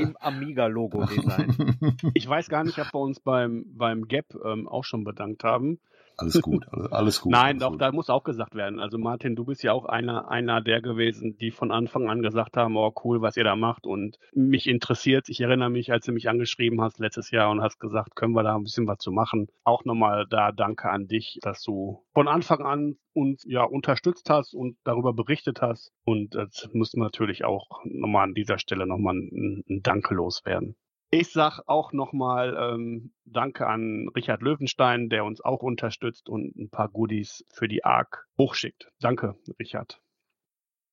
Im Amiga-Logo-Design. Ich weiß gar nicht, ob wir uns beim, beim Gap ähm, auch schon bedankt haben. Alles gut, alles gut. Nein, alles doch, gut. da muss auch gesagt werden. Also Martin, du bist ja auch einer, einer der gewesen, die von Anfang an gesagt haben, oh cool, was ihr da macht und mich interessiert. Ich erinnere mich, als du mich angeschrieben hast letztes Jahr und hast gesagt, können wir da ein bisschen was zu machen. Auch nochmal da danke an dich, dass du von Anfang an uns ja unterstützt hast und darüber berichtet hast. Und das muss natürlich auch nochmal an dieser Stelle nochmal ein, ein Danke loswerden. Ich sag auch nochmal ähm, Danke an Richard Löwenstein, der uns auch unterstützt und ein paar Goodies für die ARC hochschickt. Danke, Richard.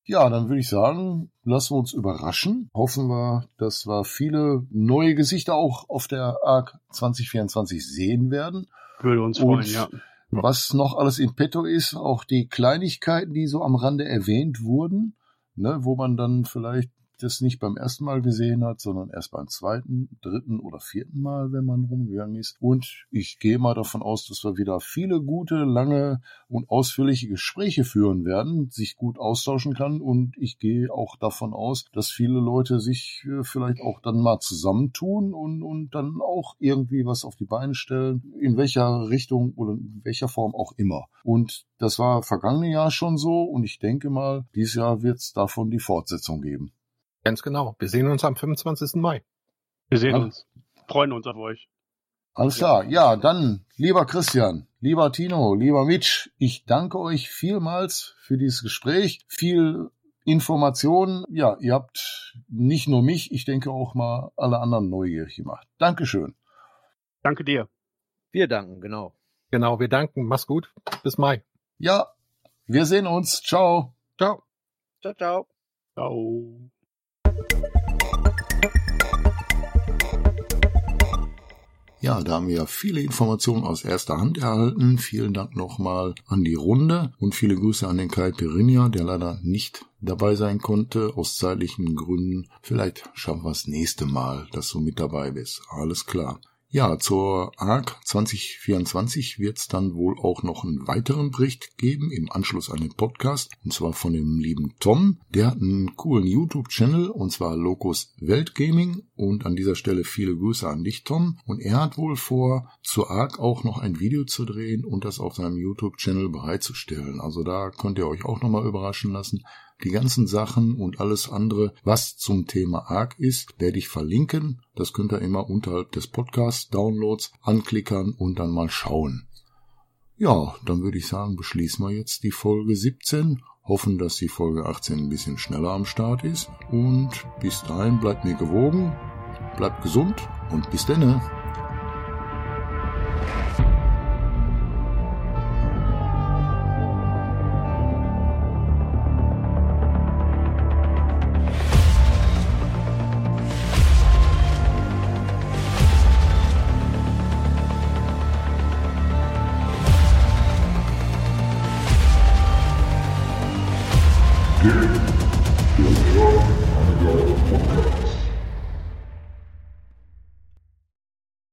Ja, dann würde ich sagen, lassen wir uns überraschen. Hoffen wir, dass wir viele neue Gesichter auch auf der ARC 2024 sehen werden. Würde uns freuen, Und ja. Was noch alles in petto ist, auch die Kleinigkeiten, die so am Rande erwähnt wurden, ne, wo man dann vielleicht das nicht beim ersten Mal gesehen hat, sondern erst beim zweiten, dritten oder vierten Mal, wenn man rumgegangen ist. Und ich gehe mal davon aus, dass wir wieder viele gute, lange und ausführliche Gespräche führen werden, sich gut austauschen kann. Und ich gehe auch davon aus, dass viele Leute sich äh, vielleicht auch dann mal zusammentun und, und dann auch irgendwie was auf die Beine stellen, in welcher Richtung oder in welcher Form auch immer. Und das war vergangene Jahr schon so und ich denke mal, dieses Jahr wird es davon die Fortsetzung geben. Ganz genau. Wir sehen uns am 25. Mai. Wir sehen Ja. uns. Freuen uns auf euch. Alles klar. Ja, dann, lieber Christian, lieber Tino, lieber Mitch, ich danke euch vielmals für dieses Gespräch. Viel Informationen. Ja, ihr habt nicht nur mich, ich denke auch mal alle anderen neugierig gemacht. Dankeschön. Danke dir. Wir danken, genau. Genau, wir danken. Mach's gut. Bis Mai. Ja, wir sehen uns. Ciao. Ciao. Ciao, ciao. Ciao. Ja, da haben wir viele Informationen aus erster Hand erhalten. Vielen Dank nochmal an die Runde und viele Grüße an den Kai Perinia, der leider nicht dabei sein konnte, aus zeitlichen Gründen. Vielleicht schaffen wir es nächste Mal, dass du mit dabei bist. Alles klar. Ja, zur ARC 2024 wird es dann wohl auch noch einen weiteren Bericht geben im Anschluss an den Podcast. Und zwar von dem lieben Tom. Der hat einen coolen YouTube-Channel und zwar Locus Weltgaming. Und an dieser Stelle viele Grüße an dich, Tom. Und er hat wohl vor, zur ARC auch noch ein Video zu drehen und das auf seinem YouTube-Channel bereitzustellen. Also da könnt ihr euch auch nochmal überraschen lassen. Die ganzen Sachen und alles andere, was zum Thema ARC ist, werde ich verlinken. Das könnt ihr immer unterhalb des Podcast-Downloads anklickern und dann mal schauen. Ja, dann würde ich sagen, beschließen wir jetzt die Folge 17. Hoffen, dass die Folge 18 ein bisschen schneller am Start ist. Und bis dahin bleibt mir gewogen, bleibt gesund und bis denne.